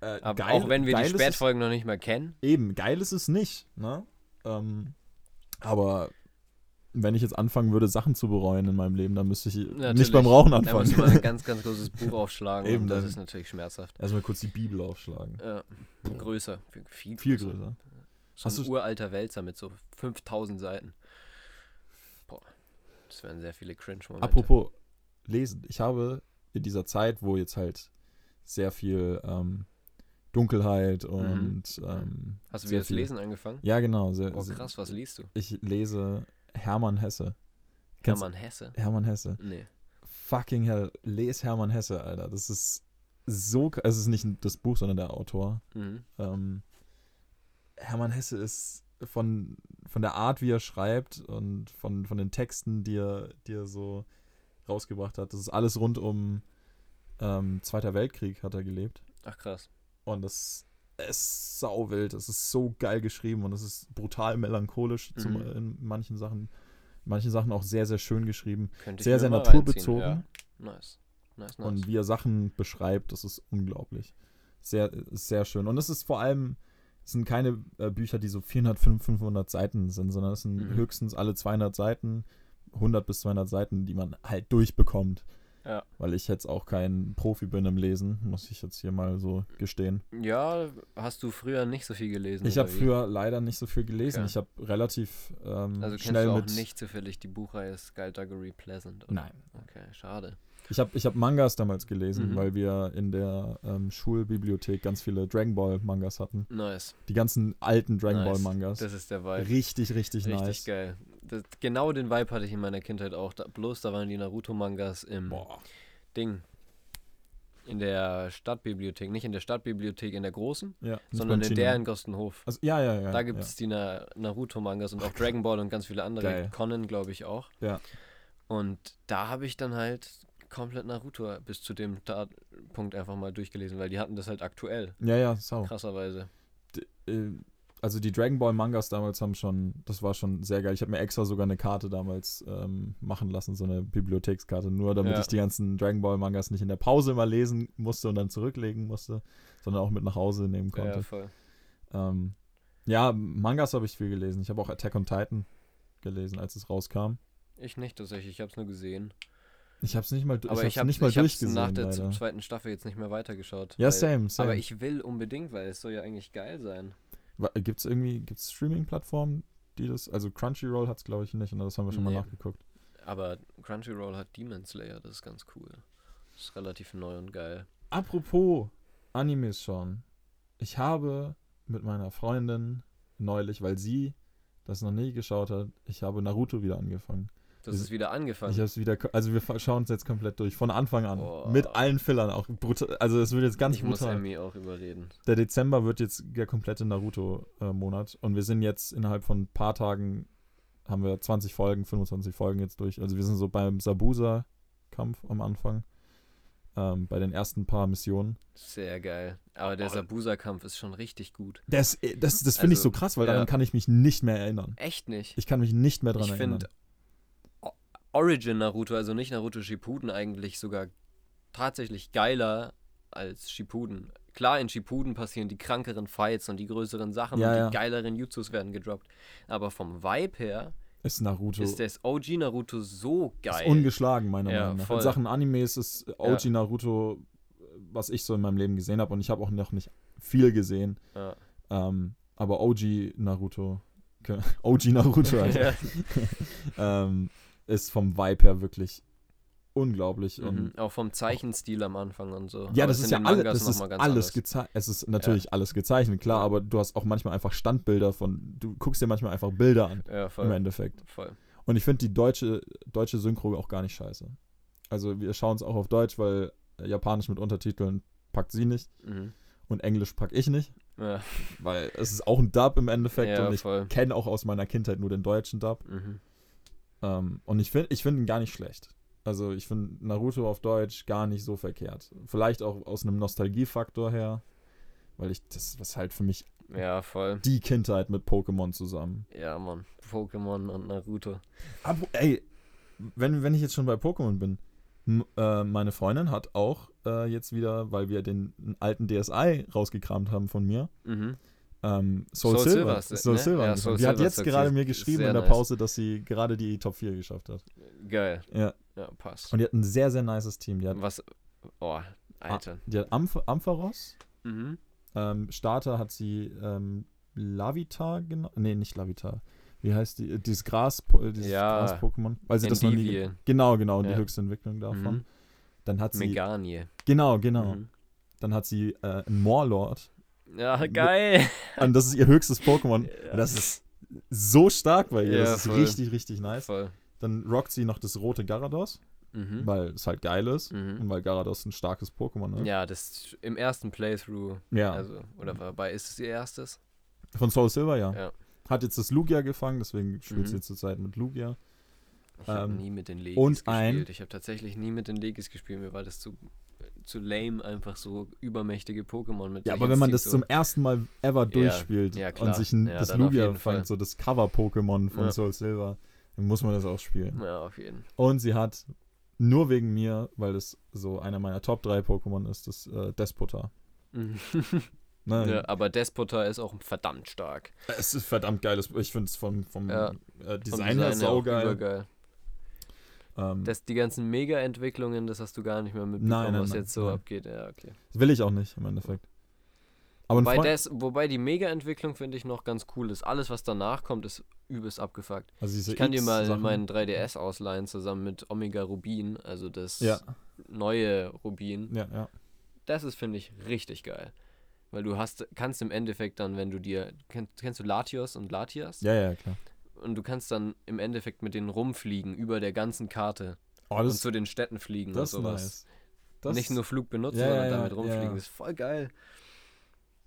Äh, Aber geil- auch wenn wir die ist es- Spätfolgen noch nicht mehr kennen? Eben, geil ist es nicht, ne? Ähm, aber wenn ich jetzt anfangen würde, Sachen zu bereuen in meinem Leben, dann müsste ich nicht Natürlich. beim Rauchen Da muss anfangen. man ein ganz, ganz großes Buch aufschlagen Eben, und das ist natürlich schmerzhaft. Erstmal kurz die Bibel aufschlagen. Ja, größer, viel, Viel größer. So ein uralter Wälzer mit so 5000 Seiten. Boah, das wären sehr viele Cringe-Momente. Apropos lesen. Ich habe in dieser Zeit, wo jetzt halt sehr viel ähm, Dunkelheit und ähm, Hast du wieder das viel- Lesen angefangen? Ja, genau. Sehr, Oh krass, was liest du? ich lese Hermann Hesse. Kennst- Hermann Hesse? Hermann Hesse. Nee. Fucking hell. Les Hermann Hesse, Alter. Das ist so. k- Es ist nicht das Buch, sondern der Autor. Mhm. Ähm, Hermann Hesse ist von, von der Art, wie er schreibt und von, von den Texten, die er, die er so rausgebracht hat. Das ist alles rund um ähm, Zweiter Weltkrieg hat er gelebt. Ach krass. Und das ist sauwild. Es ist so geil geschrieben und es ist brutal melancholisch zum, Mhm. in manchen Sachen. Manche Sachen auch sehr, sehr schön geschrieben. Könnte Sehr, sehr naturbezogen. Ja. Nice. Nice, nice. Und wie er Sachen beschreibt, das ist unglaublich. Sehr, sehr schön. Und es ist vor allem, es sind keine äh, Bücher, die so 400, 500, 500 Seiten sind, sondern es sind Mhm. höchstens alle 200 Seiten, 100 bis 200 Seiten, die man halt durchbekommt. Ja. Weil ich jetzt auch kein Profi bin im Lesen, muss ich jetzt hier mal so gestehen. ja, hast du früher nicht so viel gelesen? Ich habe früher leider nicht so viel gelesen. Okay. Ich habe relativ ähm, Also kennst schnell du auch mit. nicht zufällig die Buchreihe Skullduggery Pleasant? oder? Nein. Okay, schade. Ich habe ich hab Mangas damals gelesen, Mhm. weil wir in der ähm, Schulbibliothek ganz viele Dragon Ball Mangas hatten. Nice. Die ganzen alten Dragon Nice. Ball Mangas. Das ist der Vibe. richtig, richtig, Richtig nice. geil. Das, genau den Vibe hatte ich in meiner Kindheit auch. Da, bloß da waren die Naruto-Mangas im Boah. Ding. In der Stadtbibliothek. Nicht in der Stadtbibliothek in der großen, Ja, sondern in der in Gostenhof. Also, ja, ja, ja. da gibt es die Na Naruto-Mangas und auch Dragon Ball und ganz viele andere. Geil. Conan, glaube ich, auch. Ja. Und da habe ich dann halt komplett Naruto bis zu dem Punkt einfach mal durchgelesen, weil die hatten das halt aktuell. Ja, ja, sau. Krasserweise. D äh, also die Dragon Ball Mangas damals haben schon, das war schon sehr geil. Ich habe mir extra sogar eine Karte damals ähm, machen lassen, so eine Bibliothekskarte, nur damit Ja. ich die ganzen Dragon Ball Mangas nicht in der Pause immer lesen musste und dann zurücklegen musste, sondern auch mit nach Hause nehmen Ja, konnte. voll. Ähm, ja, Mangas habe ich viel gelesen. Ich habe auch Attack on Titan gelesen, als es rauskam. Ich nicht tatsächlich, ich habe es nur gesehen. Ich habe es nicht mal, Aber ich ich hab's nicht mal ich hab's durchgesehen. nach der leider. zweiten Staffel jetzt nicht mehr weitergeschaut. Ja, weil- same, same. Aber ich will unbedingt, weil es soll ja eigentlich geil sein. Gibt es irgendwie, gibt's Streaming-Plattformen, die das, also Crunchyroll hat es glaube ich nicht, und das haben wir schon Nee. mal nachgeguckt. Aber Crunchyroll hat Demon Slayer, das ist ganz cool. Das ist relativ neu und geil. Apropos Animes schauen. Ich habe mit meiner Freundin neulich, weil sie das noch nie geschaut hat, ich habe Naruto wieder angefangen. Das Wir- ist wieder angefangen. Ich habe es wieder, also wir schauen es jetzt komplett durch, von Anfang an. Boah. Mit allen Fillern auch. Brutal, also es wird jetzt ganz ich muss brutal. Emmy auch überreden. Der Dezember wird jetzt der komplette Naruto-Monat und wir sind jetzt innerhalb von ein paar Tagen, haben wir 20 Folgen, 25 Folgen jetzt durch. Also wir sind so beim Sabusa-Kampf am Anfang, ähm, bei den ersten paar Missionen. Sehr geil. Aber der Oh. Sabusa-Kampf ist schon richtig gut. Das, das, das finde ich Also, so krass, weil ja. daran kann ich mich nicht mehr erinnern. Echt nicht. Ich kann mich nicht mehr dran Ich erinnern. finde Origin Naruto, also nicht Naruto Shippuden, eigentlich sogar tatsächlich geiler als Shippuden. Klar, in Shippuden passieren die krankeren Fights und die größeren Sachen Ja, und ja. die geileren Jutsus werden gedroppt. Aber vom Vibe her ist Naruto ist das OG Naruto so ist geil. ungeschlagen, meiner Ja, Meinung nach. voll. In Sachen Animes ist OG Naruto, was ich so in meinem Leben gesehen habe, und ich habe auch noch nicht viel gesehen. Ähm, aber OG Naruto, OG Naruto also, ähm, ist vom Vibe her wirklich unglaublich. Und Mhm. Auch vom Zeichenstil am Anfang und so. ja, Aber das ist ja alle, das ist alles gezeichnet. Es ist natürlich alles gezeichnet, klar, Ja. aber du hast auch manchmal einfach Standbilder von, du guckst dir manchmal einfach Bilder an Ja, im voll. Endeffekt. voll. Und ich finde die deutsche, deutsche Synchro auch gar nicht scheiße. Also wir schauen es auch auf Deutsch, weil Japanisch mit Untertiteln packt sie nicht Mhm. und Englisch pack ich nicht, Ja, weil es ist auch ein Dub im Endeffekt Ja, und ich kenne auch aus meiner Kindheit nur den deutschen Dub. mhm. Ähm, und ich finde ich find ihn gar nicht schlecht. Also ich finde Naruto auf Deutsch gar nicht so verkehrt. Vielleicht auch aus einem Nostalgiefaktor her, weil ich das was halt für mich ja, voll. die Kindheit mit Pokémon zusammen. Ja, Mann. Pokémon und Naruto. Aber ey, wenn, wenn ich jetzt schon bei Pokémon bin, äh, meine Freundin hat auch äh, jetzt wieder, weil wir den alten DSi rausgekramt haben von mir, Mhm. Ähm, Soul, Soul Silver. Silver, Soul ne? Silver. Ja. Soul die hat Silver jetzt gerade mir geschrieben in der nice. Pause, dass sie gerade die Top 4 geschafft hat. Geil. Ja. Ja, passt. Und die hat ein sehr, sehr nices Team. Die hat, Was. Oh, Alter. die hat Amph Ampharos. Mhm. Ähm, Starter hat sie ähm, Lavita genannt. Nee, nicht Lavita. Wie heißt die? Dieses Gras, dieses Ja. Gras-Pokémon. Weil sie das noch nie. Genau, genau, die Ja. höchste Entwicklung davon. Mhm. Dann hat sie. Meganie. Genau, genau. Mhm. Dann hat sie äh, einen Moorlord. Ja, geil. Und das ist ihr höchstes Pokémon. Ja. Das ist so stark bei ihr. Ja, das ist voll. richtig, richtig nice. Voll. Dann rockt sie noch das rote Garados, Mhm. weil es halt geil ist. Mhm. Und weil Garados ein starkes Pokémon ist. Ja, das im ersten Playthrough. Ja. Also, oder wobei ist es ihr erstes? Von Soul Silver, ja. Ja. Hat jetzt das Lugia gefangen, deswegen spielt sie Mhm. jetzt zurzeit mit Lugia. Ich habe Ähm, nie mit den Legis und gespielt. ein- Ich habe tatsächlich nie mit den Legis gespielt. Mir war das zu, zu lame, einfach so übermächtige Pokémon mit Ja, aber wenn man das Stil- zum ersten Mal ever durchspielt ja, klar. und sich ein, Ja, das Lugia Fall. fängt, so das Cover-Pokémon von Ja. Soul Silver, dann muss man das auch spielen. Ja, auf jeden Und sie hat nur wegen mir, weil das so einer meiner Top 3 Pokémon ist, das äh, Despota. Mhm. Ne? ja, aber Despota ist auch verdammt stark. Es ist verdammt geiles. Ich finde es vom, vom Ja. äh, Vom Design her auch saugeil. Ähm, Das, die ganzen Mega-Entwicklungen, das hast du gar nicht mehr mitbekommen, Nein, nein, was nein, jetzt so abgeht. Ja, okay. das will ich auch nicht im Endeffekt. Aber Wobei, das, wobei die Mega-Entwicklung finde ich noch ganz cool ist. Alles, was danach kommt, ist übelst abgefuckt. also Ich kann dir mal meinen 3DS ausleihen, zusammen mit Omega Rubin, also das Ja, neue Rubin. ja, ja. Das ist, finde ich, richtig geil. Weil du hast, kannst im Endeffekt dann, wenn du dir, kennst, kennst du Latios und Latias? Ja, ja, klar. Und du kannst dann im Endeffekt mit denen rumfliegen, über der ganzen Karte Oh, und zu den Städten fliegen das und ist sowas. nice. Nicht nur Flug benutzen, Ja, sondern ja, damit rumfliegen. ja. Das ist voll geil.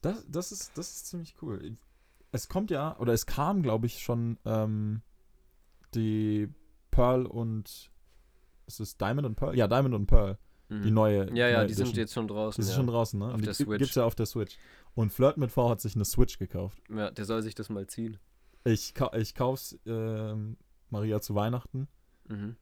Das, das, ist, das ist ziemlich cool. Es kommt ja, oder es kam, glaube ich, schon ähm, die Pearl und. Ist es Diamond und Pearl? Ja, Diamond und Pearl. Mhm. Die neue. ja, ja, neue die sind Edition. jetzt schon draußen. Die ja. schon draußen, ne? Auf Und die Switch. gibt's ja auf der Switch. Und Flirt mit V hat sich eine Switch gekauft. ja, der soll sich das mal ziehen. Ich, ka ich kauf's ähm, Maria zu Weihnachten Mhm.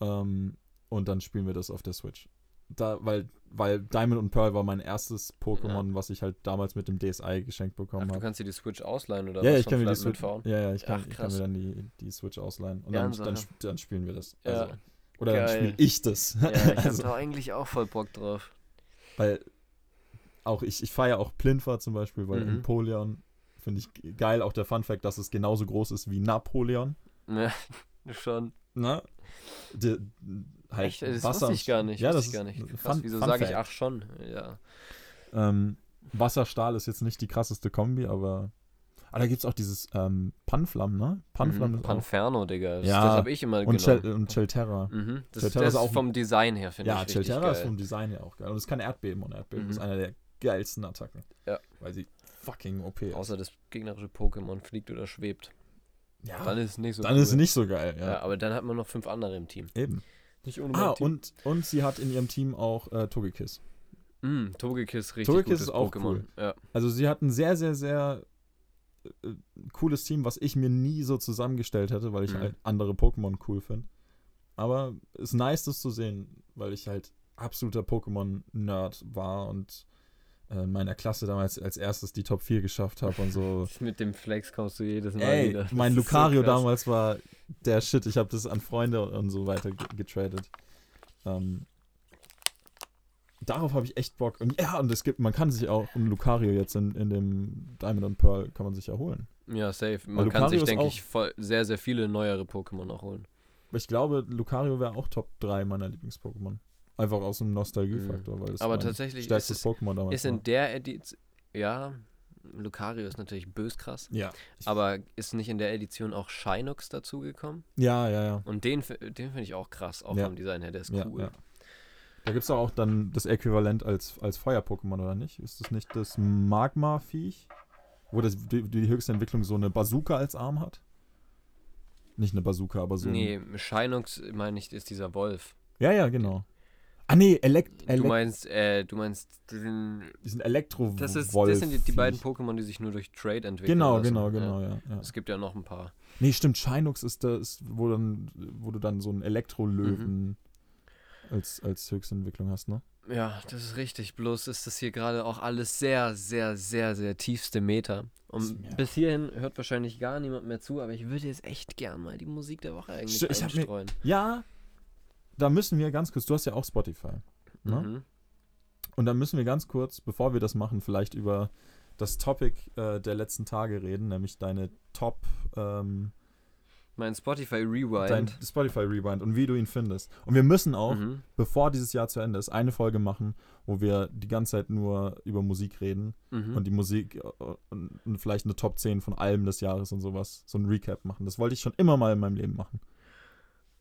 ähm, und dann spielen wir das auf der Switch. Da, weil, weil Diamond und Pearl war mein erstes Pokémon, was ich halt damals mit dem DSi geschenkt bekommen du habe. kannst dir die Switch ausleihen oder Ja, was ich kann mir die Switch. Ja, ja, ich kann, Ach, ich kann mir dann die, die Switch ausleihen. Und Ja, dann, dann, ja. dann spielen wir das. Ja. Also, oder dann Geil. spiele ich das. Ja, ich hab also, da eigentlich auch voll Bock drauf. weil auch ich, ich feiere auch Plinfer zum Beispiel, weil Mhm. Empoleon finde ich geil. Auch der Fun Fact, dass es genauso groß ist wie Napoleon. Ja, schon. Ne? Die, halt Echt, das Wasser wusste ich gar nicht. Ja, das ich gar nicht. ist Krass, Fun- wieso sage ich ach schon? Ja. Ähm, Wasserstahl ist jetzt nicht die krasseste Kombi, aber. Ah, da gibt es auch dieses ähm, Panflam, ne? Panflam Mhm, ist auch. Panferno, Digga. Das, Ja, das habe ich immer Und, genommen. Chel und Chelterra. Mhm, das, Chelterra das ist ist auch- vom Design her, finde Ja, ich richtig Chelterra ist geil. vom Design her auch geil. Und es kann Erdbeben und Erdbeben Mhm. ist einer der geilsten Attacken. Ja. Weil sie fucking OP. Außer das gegnerische Pokémon fliegt oder schwebt. ja, Dann ist es nicht so dann cool. ist es nicht so geil. Ja. Ja, aber dann hat man noch fünf andere im Team. eben. Nicht ohne Ah, und, und sie hat in ihrem Team auch äh, Togekiss. Mm, Togekiss, richtig Togekiss ist auch Pokémon. cool. Ja. Also sie hat ein sehr, sehr, sehr äh, cooles Team, was ich mir nie so zusammengestellt hätte, weil ich Mhm. halt andere Pokémon cool finde. Aber es ist nice, das zu sehen, weil ich halt absoluter Pokémon-Nerd war und meiner Klasse damals als erstes die Top 4 geschafft habe und so. Mit dem Flex kommst du jedes Mal Ey, wieder. mein Das so Lucario krass. damals war der Shit. Ich habe das an Freunde und so weiter ge- getradet. Ähm, darauf habe ich echt Bock. Und ja, und es gibt, man kann sich auch ein Lucario jetzt in, in dem Diamond and Pearl kann man sich erholen. Ja, safe. Man kann sich, denke ich, voll, sehr, sehr viele neuere Pokémon auch holen. Ich glaube, Lucario wäre auch Top 3 meiner Lieblings-Pokémon. Einfach aus dem Nostalgiefaktor, weil es Aber tatsächlich ist stärkstes es- Pokémon damals Ist in der Edition. Ja, Lucario ist natürlich bös krass. Ja. Aber ist nicht in der Edition auch Shinox dazugekommen? Ja, ja, ja. Und den, den finde ich auch krass, auch Ja. vom Design her, der ist Ja, cool. ja. Da gibt es auch dann das Äquivalent als, als Feuer-Pokémon, oder nicht? Ist das nicht das Magma-Viech? Wo das, die, die höchste Entwicklung so eine Bazooka als Arm hat? Nicht eine Bazooka, aber so nee, Shinox, meine ich, ist dieser Wolf. Ja, ja, genau. Ah, nee, Elekt Du meinst, äh, du meinst, diesen, elektro das, ist, das sind die, die beiden Pokémon, die sich nur durch Trade entwickeln. Genau, lassen. genau, Ja. genau, ja. ja. Es gibt ja noch ein paar. Nee, stimmt, Shinux ist das, wo, dann, wo du dann so einen Elektrolöwen Mhm. als, als höchste Entwicklung hast, ne? Ja, das ist richtig. Bloß ist das hier gerade auch alles sehr, sehr, sehr, sehr tiefste Meter. Und bis hierhin hört wahrscheinlich gar niemand mehr zu, aber ich würde jetzt echt gern mal die Musik der Woche eigentlich St- ich hab mir- einstreuen. Ja, da müssen wir ganz kurz, du hast ja auch Spotify. Ne? Mhm. Und dann müssen wir ganz kurz, bevor wir das machen, vielleicht über das Topic äh, der letzten Tage reden, nämlich deine Top, ähm, Mein Spotify Rewind. dein Spotify Rewind und wie du ihn findest. Und wir müssen auch, Mhm. bevor dieses Jahr zu Ende ist, eine Folge machen, wo wir die ganze Zeit nur über Musik reden Mhm. und die Musik äh, und, und vielleicht eine Top 10 von Alben des Jahres und sowas, so ein Recap machen. Das wollte ich schon immer mal in meinem Leben machen.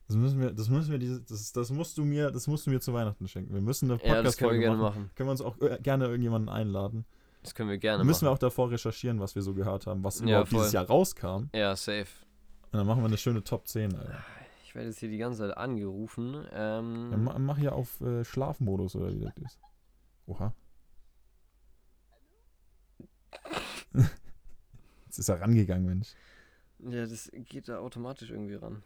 Das müssen wir, das müssen wir, das, das musst du mir, das musst du mir zu Weihnachten schenken. Wir müssen eine ja, wir Podcast-Folge gerne machen. machen. Können wir uns auch äh, gerne irgendjemanden einladen. Das können wir gerne müssen wir machen. auch davor recherchieren, was wir so gehört haben, was Ja, dieses Jahr rauskam. Ja, safe. Und dann machen wir eine schöne Top 10, Alter. Ich werde jetzt hier die ganze Zeit angerufen. Ähm, Ja, ma- mach hier auf äh, Schlafmodus oder wie das ist. Oha. Jetzt ist er rangegangen, Mensch. ja, das geht da automatisch irgendwie ran.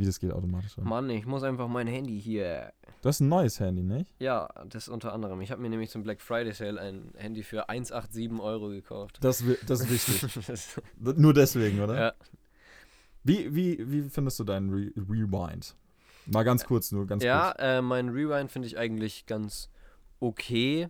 Wie das geht automatisch. ran. Mann, ich muss einfach mein Handy hier. Du hast ein neues Handy, nicht? Ja, das unter anderem. Ich habe mir nämlich zum Black Friday Sale ein Handy für 187 Euro gekauft. Das, das ist wichtig. Das- Nur deswegen, oder? ja. Wie, wie, wie findest du deinen Re Rewind? Mal ganz kurz, nur ganz Ja, kurz. äh, mein Rewind finde ich eigentlich ganz okay.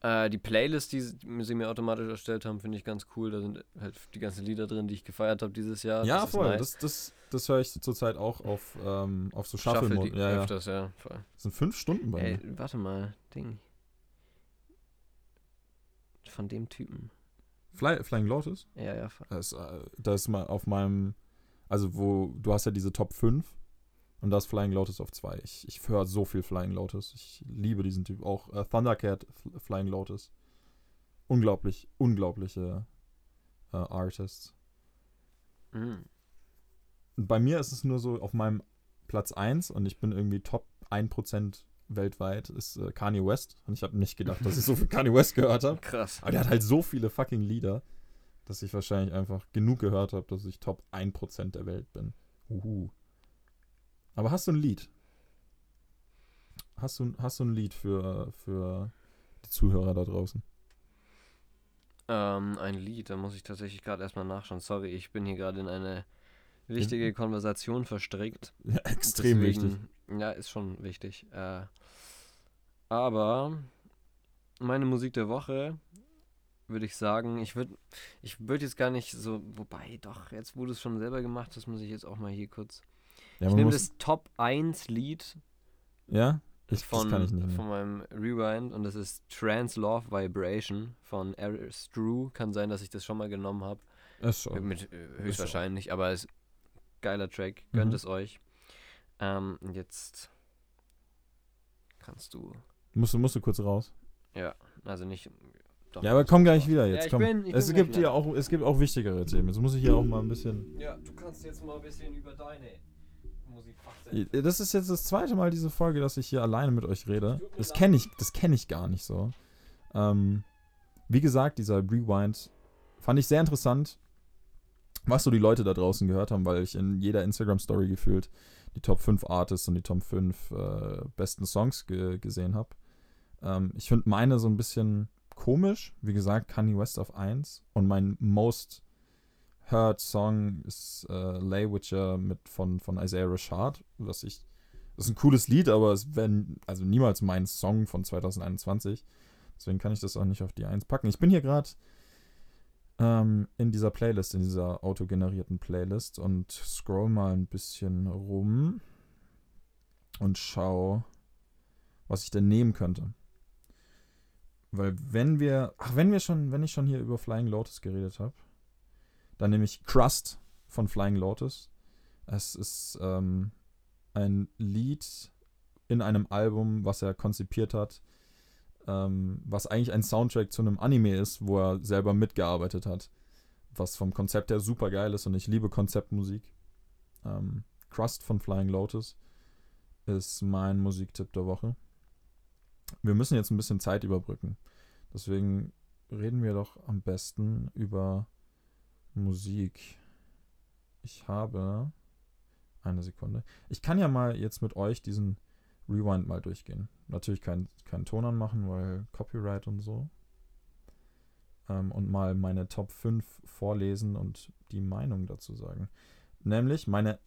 Äh, die Playlist, die sie mir automatisch erstellt haben, finde ich ganz cool. Da sind halt die ganzen Lieder drin, die ich gefeiert habe dieses Jahr. Ja, das ist voll. nice. Das, das, das höre ich zurzeit auch auf, ähm, auf so Shuffle Shuffle-Mode. die Ja, ja. öfters, ja. Voll. Das sind fünf Stunden bei Ey, mir. warte mal, Ding. Von dem Typen. Fly, Flying Lotus? Ja, ja. voll. Das, äh, das ist mal auf meinem, also wo, du hast ja diese Top 5 und da ist Flying Lotus auf 2. Ich, ich höre so viel Flying Lotus. Ich liebe diesen Typ. Auch äh, Thundercat Flying Lotus. Unglaublich, unglaubliche äh, Artists. Mhm. Bei mir ist es nur so auf meinem Platz 1 und ich bin irgendwie Top 1% weltweit, ist äh, Kanye West. Und ich habe nicht gedacht, dass ich so viel Kanye West gehört habe. Krass. Aber der hat halt so viele fucking Lieder, dass ich wahrscheinlich einfach genug gehört habe, dass ich Top 1% der Welt bin. Uhu. Aber hast du ein Lied? Hast du, hast du ein Lied für, für die Zuhörer da draußen? Ähm, ein Lied, da muss ich tatsächlich gerade erstmal nachschauen. Sorry, ich bin hier gerade in eine wichtige Konversation verstrickt. Ja, extrem wichtig. Deswegen- Ja, ist schon wichtig. Äh, aber meine Musik der Woche würde ich sagen, ich würde ich würd jetzt gar nicht so, wobei doch, jetzt du es schon selber gemacht hast, muss ich jetzt auch mal hier kurz. Ja, ich nehme das Top 1 Lied ja? Ich, von, das kann ich nicht von meinem Rewind und das ist Trans Love Vibration von Aris Drew. Kann sein, dass ich das schon mal genommen habe. Ist schon. Mit, äh, höchstwahrscheinlich, aber ist geiler Track. Gönnt Mhm. es euch. Ähm, jetzt kannst du. Musst, du- musst du kurz raus. Ja, also nicht. Doch, Ja, aber komm gleich raus. wieder Ja, jetzt. ich komm. bin- ich es bin gibt hier auch, es gibt auch wichtigere Themen. Jetzt muss ich hier auch mal ein bisschen. Ja, du kannst jetzt mal ein bisschen über deine Musik. Das ist jetzt das zweite Mal diese Folge, dass ich hier alleine mit euch rede. Das kenne ich, das kenne ich gar nicht so. Ähm, wie gesagt, dieser Rewind fand ich sehr interessant, was so die Leute da draußen gehört haben, weil ich in jeder Instagram-Story gefühlt die Top 5 Artists und die Top 5 äh, besten Songs ge gesehen habe. Ähm, ich finde meine so ein bisschen komisch. Wie gesagt, Kanye West auf 1 und mein most heard Song ist äh, Lay Witcher mit von, von Isaiah Rashad, was ich das ist ein cooles Lied, aber es wäre also niemals mein Song von 2021. Deswegen kann ich das auch nicht auf die 1 packen. Ich bin hier gerade ähm, in dieser Playlist, in dieser autogenerierten Playlist und scroll mal ein bisschen rum und schau, was ich denn nehmen könnte. Weil wenn wir, ach, wenn wir schon, wenn ich schon hier über Flying Lotus geredet habe, dann nehme ich Crust von Flying Lotus. Es ist ähm, ein Lied in einem Album, was er konzipiert hat, ähm, was eigentlich ein Soundtrack zu einem Anime ist, wo er selber mitgearbeitet hat. Was vom Konzept her super geil ist und ich liebe Konzeptmusik. Ähm, Crust von Flying Lotus ist mein Musiktipp der Woche. Wir müssen jetzt ein bisschen Zeit überbrücken. Deswegen reden wir doch am besten über Musik. Ich habe eine Sekunde. Ich kann ja mal jetzt mit euch diesen Rewind mal durchgehen. Natürlich keinen kein Ton anmachen, weil Copyright und so. Ähm, und mal meine Top 5 vorlesen und die Meinung dazu sagen. Nämlich meine,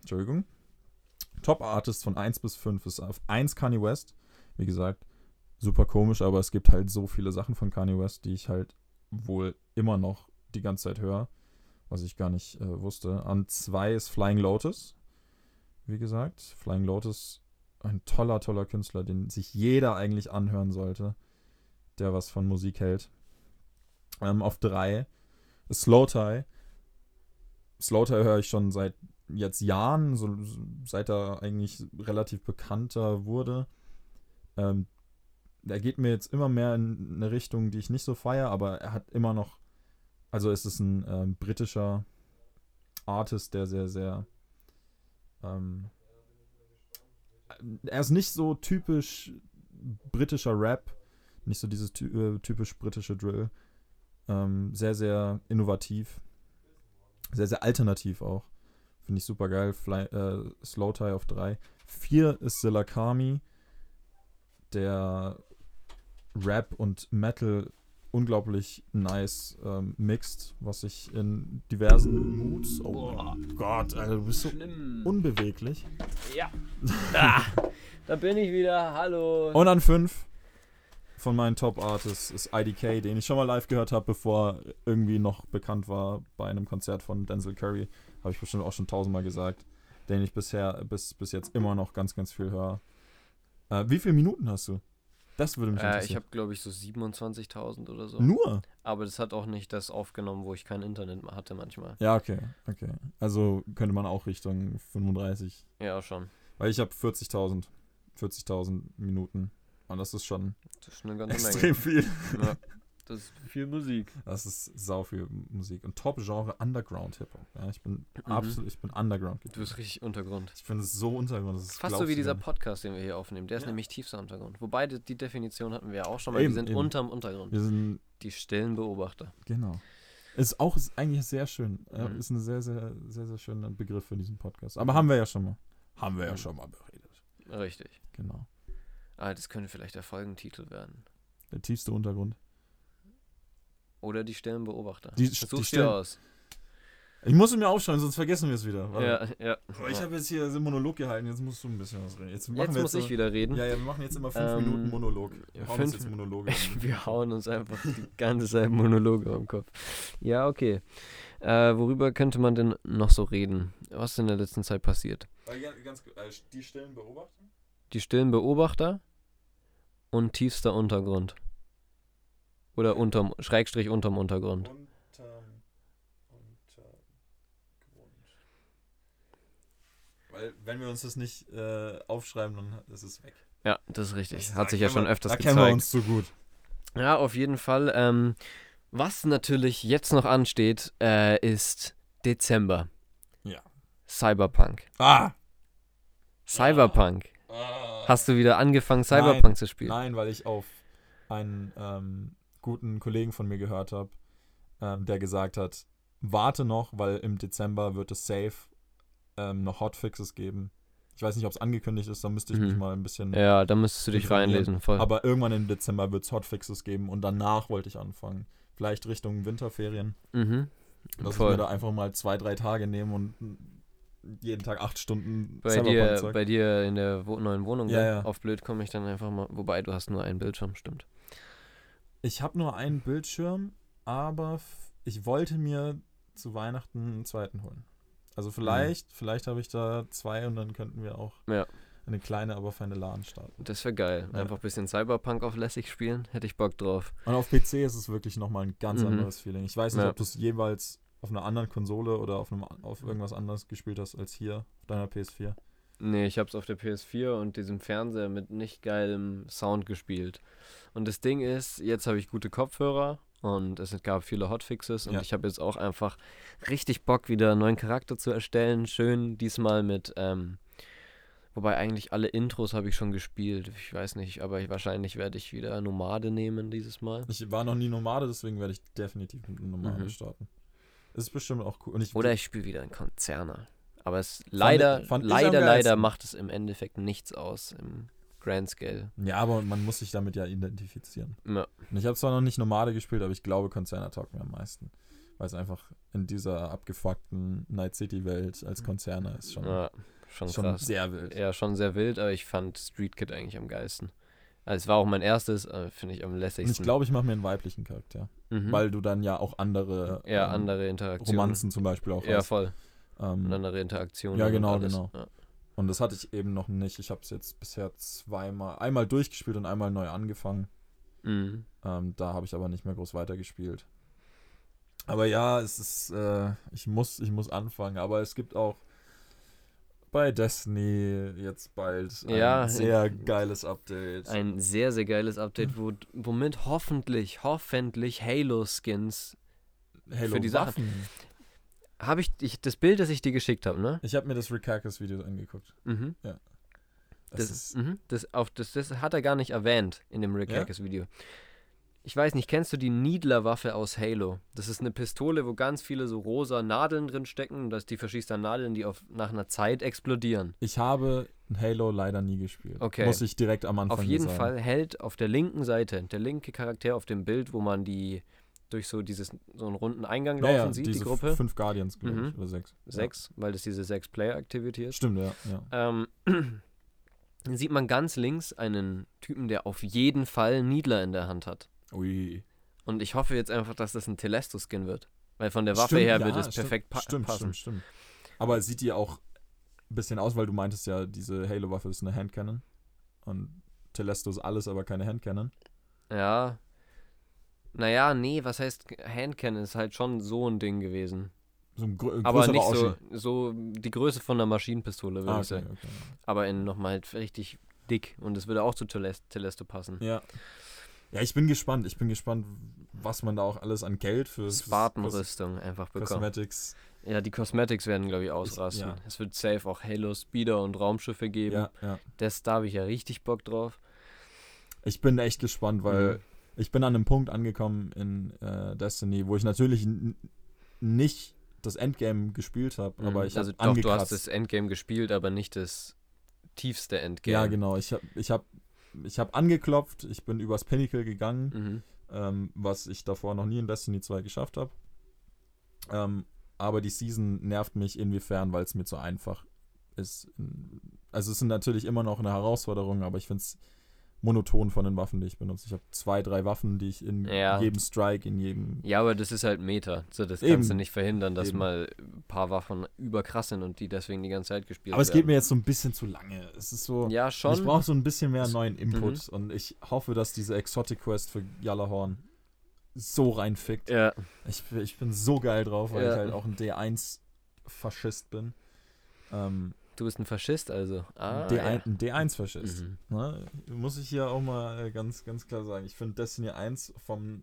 Entschuldigung, Top Artist von 1 bis 5 ist auf 1 Kanye West. Wie gesagt, super komisch, aber es gibt halt so viele Sachen von Kanye West, die ich halt wohl immer noch die ganze Zeit höre, was ich gar nicht äh, wusste. An 2 ist Flying Lotus. Wie gesagt, Flying Lotus, ein toller, toller Künstler, den sich jeder eigentlich anhören sollte, der was von Musik hält. Ähm, auf 3 ist Slow Tie. Slow Tie höre ich schon seit jetzt Jahren, so, seit er eigentlich relativ bekannter wurde. Ähm, der geht mir jetzt immer mehr in eine Richtung, die ich nicht so feiere, aber er hat immer noch, also es ist ein ähm, britischer Artist, der sehr, sehr, ähm, er ist nicht so typisch britischer Rap, nicht so dieses ty äh, typisch britische Drill, ähm, sehr, sehr innovativ, sehr, sehr alternativ auch. Finde ich super geil. Fly, äh, Slow Tie auf 3. 4 ist Silakami, der Rap und Metal unglaublich nice ähm, mixt, was sich in diversen Moods. Oh Boah. Gott, Alter, du bist so Schlimm. unbeweglich. Ja. ah, da bin ich wieder. Hallo. Und an 5 von meinen Top Artists ist IDK, den ich schon mal live gehört habe, bevor irgendwie noch bekannt war bei einem Konzert von Denzel Curry. Habe ich bestimmt auch schon tausendmal gesagt. Den ich bisher, bis, bis jetzt immer noch ganz, ganz viel höre. Äh, wie viele Minuten hast du? Das würde mich äh, ich interessieren. habe, glaube ich, so 27.000 oder so. Nur? Aber das hat auch nicht das aufgenommen, wo ich kein Internet mehr hatte manchmal. Ja, okay, okay. Also könnte man auch Richtung 35. Ja, schon. Weil ich habe 40.000. 40.000 Minuten. Und das ist schon Das ist eine ganze extrem viel. Menge. Ja, das ist viel Musik. Das ist sau viel Musik. Und Top-Genre Underground Hip-Hop. Ja, ich bin Mhm. absolut, ich bin Underground. Du bist richtig Untergrund. Ich finde es so Untergrund. Das Fast so wie dieser. Podcast, den wir hier aufnehmen. Der ist Ja. nämlich tiefster Untergrund. Wobei die, Definition hatten wir ja auch schon mal. Eben, wir sind eben. unterm Untergrund. Wir sind, Die stillen Beobachter. genau. Ist auch ist eigentlich sehr schön. Mhm. Ist ein sehr, sehr, sehr, sehr schöner Begriff für diesen Podcast. Aber haben wir ja schon mal. Haben wir ja Mhm. schon mal beredet. Richtig. Genau. Ah, das könnte vielleicht der Folgentitel werden. Der tiefste Untergrund. Oder die stillen Beobachter. Die- Such's die dir Stillen- aus. Ich muss es mir aufschreiben, sonst vergessen wir es wieder. Warte. Ja, ja. Aber Ich habe jetzt hier einen Monolog gehalten, jetzt musst du ein bisschen was reden. Jetzt, machen Jetzt wir muss ich so, wieder reden. Ja, ja, wir machen jetzt immer fünf Ähm, Minuten Monolog. Wir hauen uns fünf- jetzt Monologe. Wir hauen uns einfach die ganze Zeit Monologe am Kopf. Ja, okay. Äh, worüber könnte man denn noch so reden? Was ist in der letzten Zeit passiert? Äh, ganz, äh, die Stellen beobachten? Die stillen Beobachter und tiefster Untergrund. Oder unterm, Schrägstrich unterm Untergrund. Unterm Untergrund. Weil, wenn wir uns das nicht äh, aufschreiben, dann ist es weg. Ja, das ist richtig. Das- Hat da sich ja schon wir- öfters Da kennen wir gezeigt. uns so gut. Ja, auf jeden Fall. Ähm, was natürlich jetzt noch ansteht, äh, ist Dezember. Ja. Cyberpunk. Ah! Cyberpunk. ah. Hast du wieder angefangen, Cyberpunk zu spielen? Nein, weil ich auf einen ähm, guten Kollegen von mir gehört habe, ähm, der gesagt hat, warte noch, weil im Dezember wird es safe ähm, noch Hotfixes geben. Ich weiß nicht, ob es angekündigt ist, da müsste ich mich Mhm. mal ein bisschen... Ja, da müsstest du dich reinlesen. Voll. Aber irgendwann im Dezember wird es Hotfixes geben und danach wollte ich anfangen. Vielleicht Richtung Winterferien. mhm. Dass Voll. wir da einfach mal zwei, drei Tage nehmen und jeden Tag acht Stunden Bei dir, bei dir in der wo neuen Wohnung, Ja, ne? ja. auf blöd komme ich dann einfach mal. Wobei, du hast nur einen Bildschirm, stimmt. Ich habe nur einen Bildschirm, aber ich wollte mir zu Weihnachten einen zweiten holen. Also vielleicht, vielleicht habe ich da zwei und dann könnten wir auch Ja. eine kleine, aber feine LAN starten. Das wäre geil. Ja. Einfach ein bisschen Cyberpunk auf lässig spielen. Hätte ich Bock drauf. Und auf PC ist es wirklich nochmal ein ganz Mhm. anderes Feeling. Ich weiß nicht, Ja. ob du es jeweils auf einer anderen Konsole oder auf, einem, auf irgendwas anderes gespielt hast als hier auf deiner PS4. Nee, ich hab's auf der PS4 und diesem Fernseher mit nicht geilem Sound gespielt. Und das Ding ist, jetzt habe ich gute Kopfhörer und es gab viele Hotfixes und Ja. ich habe jetzt auch einfach richtig Bock, wieder einen neuen Charakter zu erstellen. Schön diesmal mit, ähm, wobei eigentlich alle Intros habe ich schon gespielt. Ich weiß nicht, aber ich, wahrscheinlich werde ich wieder Nomade nehmen dieses Mal. Ich war noch nie Nomade, deswegen werde ich definitiv mit einem Nomade Mhm. starten. Das ist bestimmt auch cool. Ich, Oder ich spiele wieder einen Konzerner. Aber es leider, am leider, leider macht es im Endeffekt nichts aus im Grand Scale. Ja, aber man muss sich damit ja identifizieren. Ja. Und ich habe zwar noch nicht Nomade gespielt, aber ich glaube, Konzerner taugt mir am meisten. Weil es einfach in dieser abgefuckten Night City-Welt als Konzerner ist schon, Ja, schon, schon krass. sehr wild. Ja, schon sehr wild, aber ich fand Street Kid eigentlich am geilsten. Also es war auch mein erstes, äh, finde ich am lässigsten. ich glaube, ich mache mir einen weiblichen Charakter. mhm. Weil du dann ja auch andere ja, ähm, andere Interaktionen. Romanzen zum Beispiel auch Ja, hast. voll. Ähm, Und andere Interaktionen. Ja, genau, genau. Ja. Und das hatte ich eben noch nicht. Ich habe es jetzt bisher zweimal, einmal durchgespielt und einmal neu angefangen. Mhm. Ähm, da habe ich aber nicht mehr groß weitergespielt. Aber ja, es ist, äh, ich muss, ich muss anfangen. Aber es gibt auch bei Destiny jetzt bald ein Ja, sehr ich- geiles Update. Ein sehr, sehr geiles Update, wo, womit hoffentlich, hoffentlich Halo-Skins. Halo für die Sachen. Habe ich, ich das Bild, das ich dir geschickt habe, ne? Ich habe mir das Rickarcus Video angeguckt. Mhm. Das, Das, ist, mhm. das, auf, das, das hat er gar nicht erwähnt in dem Rick Ja? Hackers Video. Ich weiß nicht, kennst du die Needler-Waffe aus Halo? Das ist eine Pistole, wo ganz viele so rosa Nadeln drin stecken. Und dass die verschießt dann Nadeln, die auf, nach einer Zeit explodieren. ich habe Halo leider nie gespielt. Okay. Muss ich direkt am Anfang Auf jeden sagen. Fall hält auf der linken Seite der linke Charakter auf dem Bild, wo man die durch so dieses so einen runden Eingang Ja, laufen ja, sieht, diese die Gruppe. fünf Guardians, glaube ich, Mhm. oder sechs. Sechs, weil das diese Sechs-Player-Activity Ja. ist. Stimmt, ja. ja. Ähm, dann sieht man ganz links einen Typen, der auf jeden Fall einen Needler in der Hand hat. Ui. Und ich hoffe jetzt einfach, dass das ein Telesto-Skin wird. Weil von der Waffe Stimmt, her ja, wird es perfekt pa stimmt, passen. Stimmt, stimmt. Aber es sieht die auch ein bisschen aus, weil du meintest ja, diese Halo-Waffe ist eine Handcannon. Und Telesto ist alles, aber keine Handcannon. Ja. Naja, nee, was heißt Handcannon ist halt schon so ein Ding gewesen. So ein grö Aber größerer nicht so, so die Größe von einer Maschinenpistole, würde Ah, ich okay, sagen. okay. Aber in nochmal halt richtig dick. Und es würde auch zu Teles- Telesto passen. Ja. Ja, ich bin gespannt. Ich bin gespannt, was man da auch alles an Geld für Spartan-Rüstung einfach bekommen. Cosmetics. Ja, die Cosmetics werden, glaube ich, ausrasten. ja. Es wird safe auch Halo, Speeder und Raumschiffe geben. Ja, ja. Das, da habe ich ja richtig Bock drauf. Ich bin echt gespannt, weil Mhm. Ich bin an einem Punkt angekommen in äh, Destiny, wo ich natürlich nicht das Endgame gespielt habe, aber Mhm. ich also hab doch, du hast das Endgame gespielt, aber nicht das tiefste Endgame. Ja, genau. Ich habe ich hab, ich hab angeklopft, ich bin übers Pinnacle gegangen, Mhm. ähm, was ich davor noch nie in Destiny 2 geschafft habe. Ähm, aber die Season nervt mich inwiefern, weil es mir zu einfach ist. Also es sind natürlich immer noch eine Herausforderung, aber ich finde es monoton von den Waffen, die ich benutze. Ich habe zwei, drei Waffen, die ich in Ja. jedem Strike, in jedem... Ja, aber das ist halt Meta. So, das Eben. kannst du nicht verhindern, dass Eben. mal ein paar Waffen überkrass sind und die deswegen die ganze Zeit gespielt Aber es werden. geht mir jetzt so ein bisschen zu lange. Es ist so... Ja, schon. Ich brauche so ein bisschen mehr neuen Input und ich hoffe, dass diese Exotic Quest für Yellowhorn so reinfickt. ja, Ich, ich bin so geil drauf, weil Ja. ich halt auch ein D1-Faschist bin. Ähm, du bist ein Faschist also. Ah, D1, ja. ein D1-Faschist. Mhm. Ne? Muss ich hier auch mal äh, ganz, ganz klar sagen. Ich finde Destiny 1 vom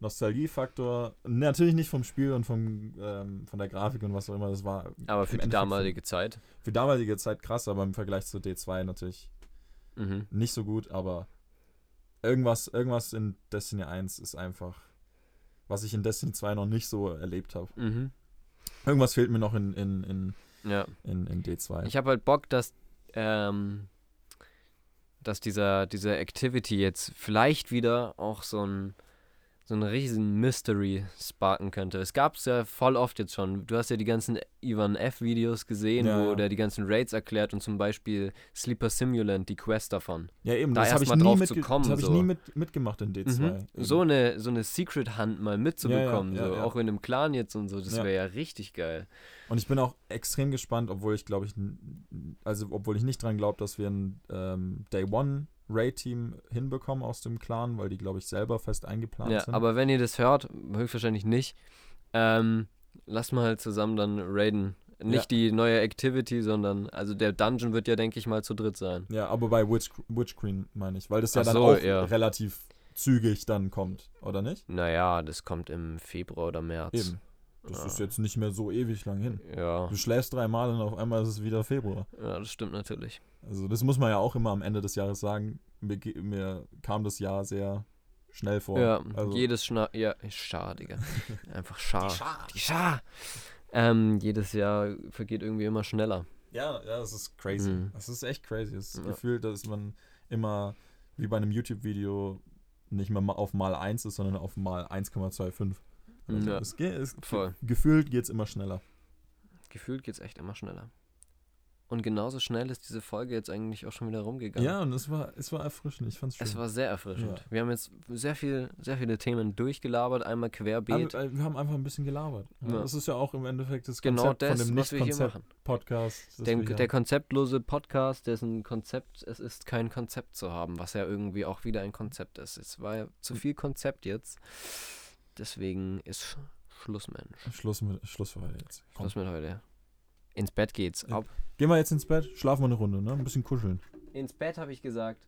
Nostalgiefaktor, natürlich nicht vom Spiel und vom, ähm, von der Grafik und was auch immer, das war Aber für die Endeffekt damalige Zeit. für, für damalige Zeit krass, aber im Vergleich zu D2 natürlich Mhm. nicht so gut, aber irgendwas, irgendwas in Destiny 1 ist einfach, was ich in Destiny 2 noch nicht so erlebt habe. Mhm. Irgendwas fehlt mir noch in, in, in, Ja. in, in D2. Ich habe halt Bock, dass, ähm, dass dieser, diese Activity jetzt vielleicht wieder auch so ein, so ein riesen Mystery sparken könnte. Es gab es ja voll oft jetzt schon. Du hast ja die ganzen Ivan F-Videos gesehen, Ja, wo ja. der die ganzen Raids erklärt und zum Beispiel Sleeper Simulant, die Quest davon. Ja, eben, Da das habe ich nie, drauf zu kommen, das hab ich so. nie mit, mitgemacht in D2. Mhm. So eine, so eine Secret-Hand mal mitzubekommen, Ja, so. auch in einem Clan jetzt und so, das Ja. wäre ja richtig geil. Und ich bin auch extrem gespannt, obwohl ich glaube ich, also obwohl ich nicht dran glaube, dass wir ein ähm, Day One Raid-Team hinbekommen aus dem Clan, weil die glaube ich selber fest eingeplant Ja, sind. aber wenn ihr das hört, höchstwahrscheinlich nicht, ähm, lasst mal halt zusammen dann raiden. Nicht die neue Activity, sondern, also der Dungeon wird ja, denke ich mal, zu dritt sein. ja, aber bei Witch, Witch Queen meine ich, weil das ja Ach dann so, auch ja. relativ zügig dann kommt, oder nicht? Naja, das kommt im Februar oder März. Eben. Das Ja. ist jetzt nicht mehr so ewig lang hin. Ja, Du schläfst dreimal und auf einmal ist es wieder Februar. ja, das stimmt natürlich. Also das muss man ja auch immer am Ende des Jahres sagen. Mir, mir kam das Jahr sehr schnell vor. Ja, also, jedes Schna ja, Schar, Digga. Einfach Schar. Die Schar. Ähm, jedes Jahr vergeht irgendwie immer schneller. Ja, ja, das ist crazy. Mhm. Das ist echt crazy. Das Ja. Gefühl, dass man immer wie bei einem YouTube-Video nicht mehr auf mal 1 ist, sondern auf mal 1,25. Also Ja. es geht, es, Voll. Gefühlt geht es immer schneller. Gefühlt geht's echt immer schneller. Und genauso schnell ist diese Folge jetzt eigentlich auch schon wieder rumgegangen. Ja, und es war, es war erfrischend. Ich fand's schön. Es war sehr erfrischend. Ja. Wir haben jetzt sehr viel, sehr viele Themen durchgelabert, einmal querbeet. Aber, äh, wir haben einfach ein bisschen gelabert. Ja. Das ist ja auch im Endeffekt das genau Konzept das, von dem was wir hier machen. Nicht-Konzept-Podcast. Der, der konzeptlose Podcast, dessen Konzept, es ist kein Konzept zu haben, was ja irgendwie auch wieder ein Konzept ist. Es war ja zu viel Konzept jetzt. Deswegen ist Schluss, Mensch. Schluss, mit, Schluss für heute jetzt. Komm. Schluss mit heute. Ins Bett geht's. Ja. Ab. Gehen wir jetzt ins Bett, schlafen wir eine Runde, ne? Ein bisschen kuscheln. Ins Bett habe ich gesagt.